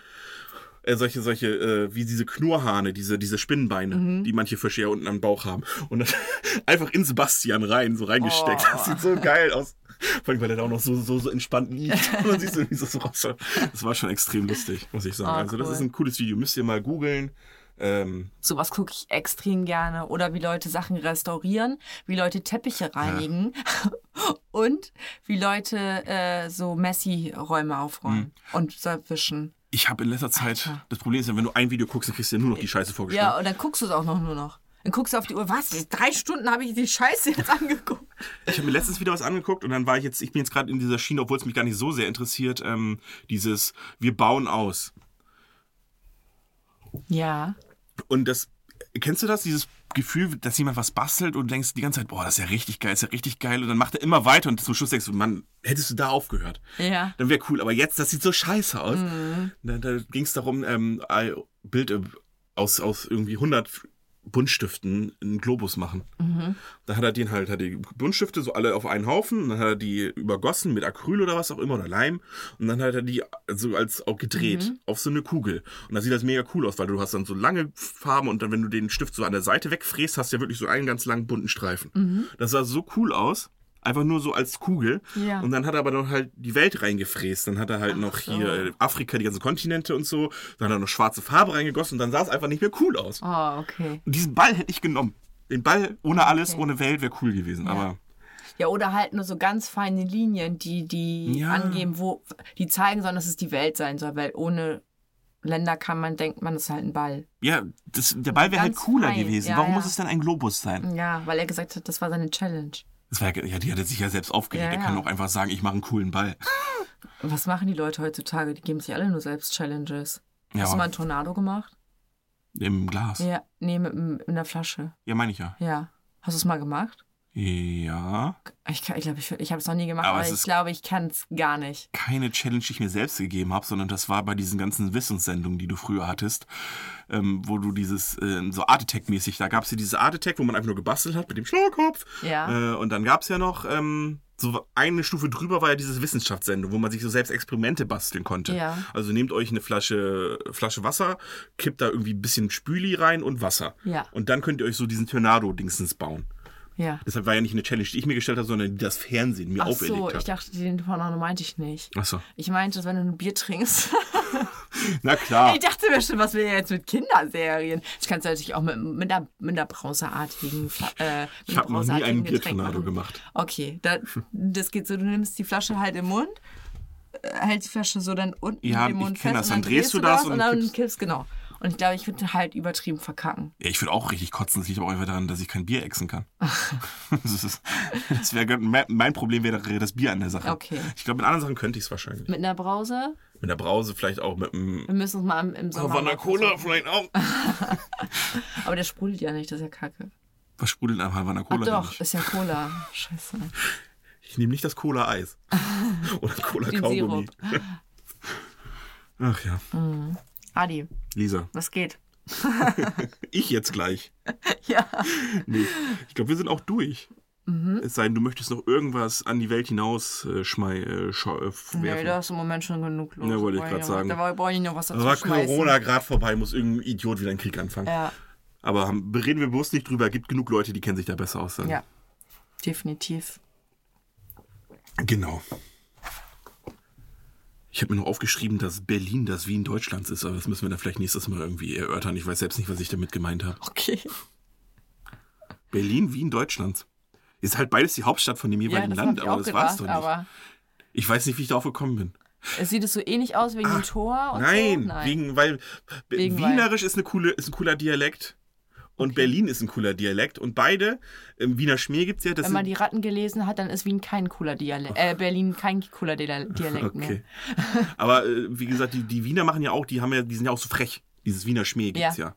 Speaker 2: Äh, solche, solche, äh, wie diese Knurrhahne, diese, diese Spinnenbeine,
Speaker 1: Mhm.
Speaker 2: die manche Fische ja unten am Bauch haben. Und dann einfach in Sebastian rein, so reingesteckt.
Speaker 1: Oh.
Speaker 2: Das sieht so geil aus. Vor allem, weil er da auch noch so, so, so entspannt liegt. Und man sieht so, wie so rausschaut. Das war schon extrem lustig, muss ich sagen.
Speaker 1: Oh,
Speaker 2: also, das
Speaker 1: cool.
Speaker 2: ist ein cooles Video. Müsst ihr mal googeln. Ähm,
Speaker 1: Sowas gucke ich extrem gerne. Oder wie Leute Sachen restaurieren, wie Leute Teppiche reinigen und wie Leute äh, so Messi-Räume aufräumen
Speaker 2: Mhm.
Speaker 1: und wischen.
Speaker 2: Ich habe in letzter Zeit,
Speaker 1: Alter.
Speaker 2: das Problem ist ja, wenn du ein Video guckst, dann kriegst du ja nur noch die Scheiße vorgeschlagen.
Speaker 1: Ja, und dann guckst du es auch noch nur noch. Dann guckst du auf die Uhr, was? Drei Stunden habe ich die Scheiße jetzt angeguckt.
Speaker 2: Ich habe mir letztens wieder was angeguckt und dann war ich jetzt, ich bin jetzt gerade in dieser Schiene, obwohl es mich gar nicht so sehr interessiert, ähm, dieses Wir bauen aus.
Speaker 1: Ja.
Speaker 2: Und das, kennst du das, dieses Gefühl, dass jemand was bastelt und du denkst die ganze Zeit, boah, das ist ja richtig geil, ist ja richtig geil. Und dann macht er immer weiter und zum Schluss denkst du, Mann, hättest du da aufgehört.
Speaker 1: Ja.
Speaker 2: Dann wäre cool. Aber jetzt, das sieht so scheiße aus. Da, da ging es darum, ähm, Bild äh, aus, aus irgendwie 100 Buntstiften einen Globus machen.
Speaker 1: Mhm.
Speaker 2: Da hat er den halt, hat die Buntstifte so alle auf einen Haufen und dann hat er die übergossen mit Acryl oder was auch immer oder Leim und dann hat er die so als auch gedreht
Speaker 1: Mhm.
Speaker 2: auf so eine Kugel. Und da sieht das mega cool aus, weil du hast dann so lange Farben und dann, wenn du den Stift so an der Seite wegfräst, hast du ja wirklich so einen ganz langen bunten Streifen.
Speaker 1: Mhm.
Speaker 2: Das sah so cool aus. Einfach nur so als Kugel.
Speaker 1: Ja.
Speaker 2: Und dann hat er aber noch halt die Welt reingefräst. Dann hat er halt noch
Speaker 1: so.
Speaker 2: hier äh, Afrika, die ganzen Kontinente und so. Dann hat er noch schwarze Farbe reingegossen und dann sah es einfach nicht mehr cool aus.
Speaker 1: Oh, okay.
Speaker 2: Und diesen Ball hätte ich genommen. Den Ball ohne alles,
Speaker 1: Okay.
Speaker 2: ohne Welt wäre cool gewesen. Aber
Speaker 1: Ja, oder halt nur so ganz feine Linien, die, die
Speaker 2: Ja.
Speaker 1: angeben, wo, die zeigen sollen, dass es die Welt sein soll, weil ohne Länder kann man, denkt man, ist halt ein Ball.
Speaker 2: ja, das, der Ball wäre halt cooler
Speaker 1: fein.
Speaker 2: gewesen.
Speaker 1: Ja,
Speaker 2: Warum
Speaker 1: ja.
Speaker 2: muss es denn ein Globus sein?
Speaker 1: Ja, weil er gesagt hat, das war seine Challenge.
Speaker 2: Das war, ja, ja, die hat er sich ja selbst aufgelegt.
Speaker 1: Ja,
Speaker 2: Er kann
Speaker 1: ja.
Speaker 2: auch einfach sagen, ich mache einen coolen Ball.
Speaker 1: Was machen die Leute heutzutage? Die geben sich alle nur selbst Challenges.
Speaker 2: Ja,
Speaker 1: Hast du mal einen Tornado gemacht?
Speaker 2: im Glas. Ja,
Speaker 1: Ja, nee, mit, mit einer Flasche.
Speaker 2: meine ich ja.
Speaker 1: Ja. Hast du es mal gemacht?
Speaker 2: Ja.
Speaker 1: Ich glaube, ich, glaub, ich, ich habe es noch nie gemacht,
Speaker 2: Aber
Speaker 1: aber, ich glaube, ich kann es gar nicht.
Speaker 2: keine Challenge, die ich mir selbst gegeben habe, sondern das war bei diesen ganzen Wissenssendungen, die du früher hattest, ähm, wo du dieses, äh, so Art Attack-mäßig, da gab es ja diese Art Attack, wo man einfach nur gebastelt hat mit dem Schlauerkopf.
Speaker 1: Ja.
Speaker 2: Äh, und dann gab es ja noch, ähm, so eine Stufe drüber war ja dieses Wissenschaftssendung, wo man sich so selbst Experimente basteln konnte.
Speaker 1: Ja.
Speaker 2: Also nehmt euch eine Flasche, Flasche Wasser, kippt da irgendwie ein bisschen Spüli rein und Wasser.
Speaker 1: Ja.
Speaker 2: Und dann könnt ihr euch so diesen Tornado-Dingsens bauen.
Speaker 1: Ja.
Speaker 2: Deshalb war ja nicht eine Challenge, die ich mir gestellt habe, sondern die das Fernsehen mir
Speaker 1: Ach
Speaker 2: auferlegt
Speaker 1: so,
Speaker 2: hat.
Speaker 1: ich dachte, den Tornado meinte ich nicht.
Speaker 2: Achso.
Speaker 1: Ich meinte, dass wenn du ein Bier trinkst.
Speaker 2: Na klar.
Speaker 1: ich dachte mir schon, was wir jetzt mit Kinderserien. Das kannst du natürlich auch mit, mit, einer, mit einer brauseartigen. Äh,
Speaker 2: Ich habe noch nie einen Biertornado gemacht.
Speaker 1: Okay, da, das geht so, du nimmst die Flasche halt im Mund, äh, hältst die Flasche so dann unten
Speaker 2: Ja,
Speaker 1: im Mund
Speaker 2: ich
Speaker 1: fest
Speaker 2: das.
Speaker 1: und
Speaker 2: Dann drehst du das und
Speaker 1: und dann
Speaker 2: kippst-
Speaker 1: kippst, genau. Und ich glaube, ich würde halt übertrieben verkacken.
Speaker 2: Ja, ich würde auch richtig kotzen. Das liegt aber auch einfach daran, dass ich kein Bier exen kann. das ist- das wäre mein, mein Problem wäre das Bier an der Sache.
Speaker 1: Okay.
Speaker 2: Ich glaube, mit anderen Sachen könnte ich es wahrscheinlich.
Speaker 1: Mit einer Brause,
Speaker 2: Mit der Brause vielleicht auch mit einem
Speaker 1: wir müssen uns mal im, im Sommer.
Speaker 2: Havana
Speaker 1: mal
Speaker 2: Cola vielleicht auch.
Speaker 1: Aber der sprudelt ja nicht, das ist ja kacke.
Speaker 2: Was sprudelt am Havana
Speaker 1: Ach
Speaker 2: Cola denn
Speaker 1: doch,
Speaker 2: nicht?
Speaker 1: ist ja Cola. Scheiße.
Speaker 2: Ich nehme nicht das Cola-Eis. Oder Cola-Kaugummi. Ach ja.
Speaker 1: Adi,
Speaker 2: Lisa,
Speaker 1: was geht?
Speaker 2: ich jetzt gleich.
Speaker 1: Ja.
Speaker 2: Nee, ich glaube, wir sind auch durch.
Speaker 1: Mhm.
Speaker 2: Es sei denn, du möchtest noch irgendwas an die Welt hinaus äh, schmei, äh, schau- äh,
Speaker 1: Nee, da ist im Moment schon genug los.
Speaker 2: Ja, wollte ich
Speaker 1: noch-
Speaker 2: sagen.
Speaker 1: Da brauche ich noch was dazu
Speaker 2: Da war. Corona gerade vorbei, muss irgendein Idiot wieder einen Krieg anfangen.
Speaker 1: Ja,
Speaker 2: Aber haben, reden wir bewusst nicht drüber. gibt genug Leute, die kennen sich da besser aus. Dann.
Speaker 1: ja. Definitiv.
Speaker 2: Genau. Ich habe mir noch aufgeschrieben, dass Berlin das Wien Deutschlands ist, aber das müssen wir dann vielleicht nächstes Mal irgendwie erörtern. Ich weiß selbst nicht, was ich damit gemeint habe.
Speaker 1: Okay.
Speaker 2: Berlin, Wien Deutschlands. Ist halt beides die Hauptstadt von dem
Speaker 1: Ja,
Speaker 2: jeweiligen
Speaker 1: hab
Speaker 2: Land, aber das
Speaker 1: gedacht,
Speaker 2: war's doch nicht.
Speaker 1: aber
Speaker 2: Ich weiß nicht, wie ich darauf gekommen bin.
Speaker 1: es sieht es so ähnlich aus wegen dem Tor und
Speaker 2: Nein,
Speaker 1: so? Nein.
Speaker 2: wegen, weil
Speaker 1: Wegen weil-
Speaker 2: Wienerisch ist, eine coole, ist ein cooler Dialekt und Berlin ist ein cooler Dialekt und beide, im Wiener Schmäh gibt es ja, das
Speaker 1: Wenn man die Ratten gelesen hat, dann ist Wien kein cooler Dialekt. Äh, Berlin kein cooler Dia- Dialekt mehr.
Speaker 2: Okay. Aber äh, wie gesagt, die, die Wiener machen ja auch, die haben ja, die sind ja auch so frech. Dieses Wiener Schmäh gibt's ja.
Speaker 1: Ja.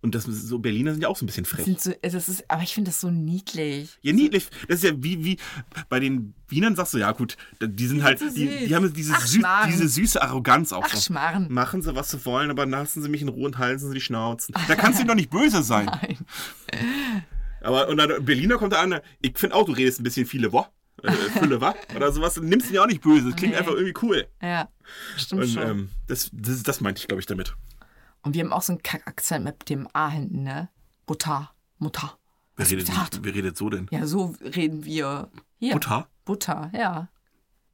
Speaker 2: Und das so Berliner sind ja auch so ein bisschen frech.
Speaker 1: So, das ist, aber ich finde das so niedlich.
Speaker 2: Ja, niedlich. Das ist ja wie, wie bei den Wienern sagst du, ja gut, die sind halt,
Speaker 1: so
Speaker 2: die, die haben diese,
Speaker 1: Ach,
Speaker 2: sü
Speaker 1: Schmarrn.
Speaker 2: diese süße Arroganz auch
Speaker 1: Ach,
Speaker 2: so.
Speaker 1: Schmarrn.
Speaker 2: Machen sie, was sie wollen, aber lassen sie mich in Ruhe und halten sie die Schnauzen. Da kannst du doch nicht böse sein.
Speaker 1: Nein.
Speaker 2: Aber und dann Berliner kommt da an, ich finde auch, du redest ein bisschen viele Wo. Äh, Fülle wa? Oder sowas, du nimmst ihn ja auch nicht böse. Das klingt
Speaker 1: Nee.
Speaker 2: einfach irgendwie cool.
Speaker 1: Ja, stimmt
Speaker 2: Und
Speaker 1: schon.
Speaker 2: ähm, das, das, das meinte ich, glaube ich, damit.
Speaker 1: Und wir haben auch so einen Kackakzent mit dem A hinten, ne? Butter. Mutter.
Speaker 2: Wer redet, wer redet so denn?
Speaker 1: Ja, so reden wir. Hier.
Speaker 2: Butter?
Speaker 1: Butter, ja.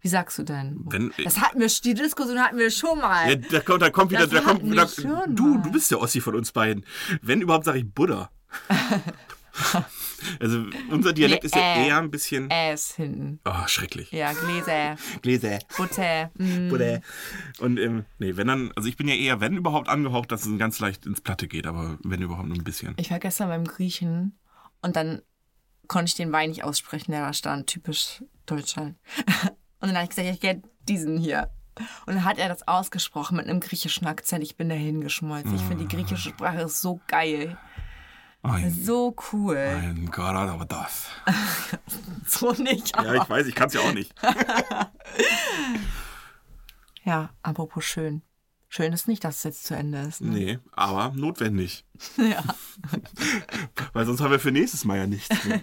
Speaker 1: Wie sagst du denn?
Speaker 2: Wenn-
Speaker 1: das hatten wir, die Diskussion hatten wir schon mal.
Speaker 2: Ja, da kommt, da kommt wieder, da kommt
Speaker 1: schon
Speaker 2: du, du bist der Ossi von uns beiden. Wenn überhaupt, sage ich Buddha. also unser Dialekt
Speaker 1: Nee,
Speaker 2: ist ja
Speaker 1: äh.
Speaker 2: eher ein bisschen,
Speaker 1: Äs hinten.
Speaker 2: oh, schrecklich.
Speaker 1: Ja, Gläser,
Speaker 2: Gläser.
Speaker 1: Butter. Mm.
Speaker 2: Buddha. Und ähm, nee, wenn dann, also ich bin ja eher, wenn überhaupt angehaucht, dass es ganz leicht ins Platte geht, aber wenn überhaupt nur ein bisschen.
Speaker 1: Ich war gestern beim Griechen und dann konnte ich den Wein nicht aussprechen, der da stand, typisch Deutschland. Und dann habe ich gesagt, ich hätte diesen hier. Und dann hat er das ausgesprochen mit einem griechischen Akzent. Ich bin dahin geschmolzen. Ich finde die griechische Sprache ist so geil.
Speaker 2: Ein,
Speaker 1: So cool.
Speaker 2: ein Gott, aber das.
Speaker 1: So nicht.
Speaker 2: Ja, ich weiß, ich kann es ja auch nicht.
Speaker 1: Ja, apropos schön. Schön ist nicht, dass es jetzt zu Ende ist. Ne?
Speaker 2: Nee, aber notwendig.
Speaker 1: Ja.
Speaker 2: Weil sonst haben wir für nächstes Mal ja nichts mehr.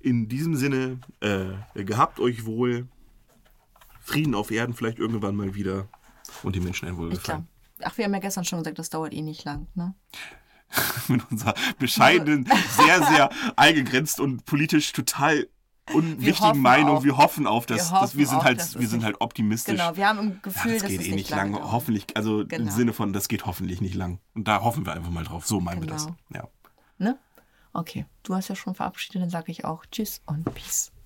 Speaker 2: In diesem Sinne, äh, gehabt euch wohl. Frieden auf Erden vielleicht irgendwann mal wieder. Und die Menschen ein. Wohlgefallen.
Speaker 1: Ach, wir haben ja gestern schon gesagt, das dauert eh nicht lang. Ne?
Speaker 2: Mit unserer bescheidenen, sehr, sehr eingegrenzt und politisch total unwichtigen Meinung.
Speaker 1: auf-
Speaker 2: wir hoffen auf, dass
Speaker 1: wir
Speaker 2: dass wir sind
Speaker 1: auch,
Speaker 2: halt, wir sind halt optimistisch.
Speaker 1: Genau, wir haben im
Speaker 2: Ja,
Speaker 1: Gefühl,
Speaker 2: das
Speaker 1: dass
Speaker 2: geht
Speaker 1: es
Speaker 2: eh nicht lang.
Speaker 1: dauert.
Speaker 2: Hoffentlich, also im
Speaker 1: Genau.
Speaker 2: Sinne von, das geht hoffentlich nicht lang. Und da hoffen wir einfach mal drauf. So meinen wir das.
Speaker 1: Genau.
Speaker 2: Ja.
Speaker 1: Ne? Okay, du hast ja schon verabschiedet, dann sage ich auch Tschüss und Peace.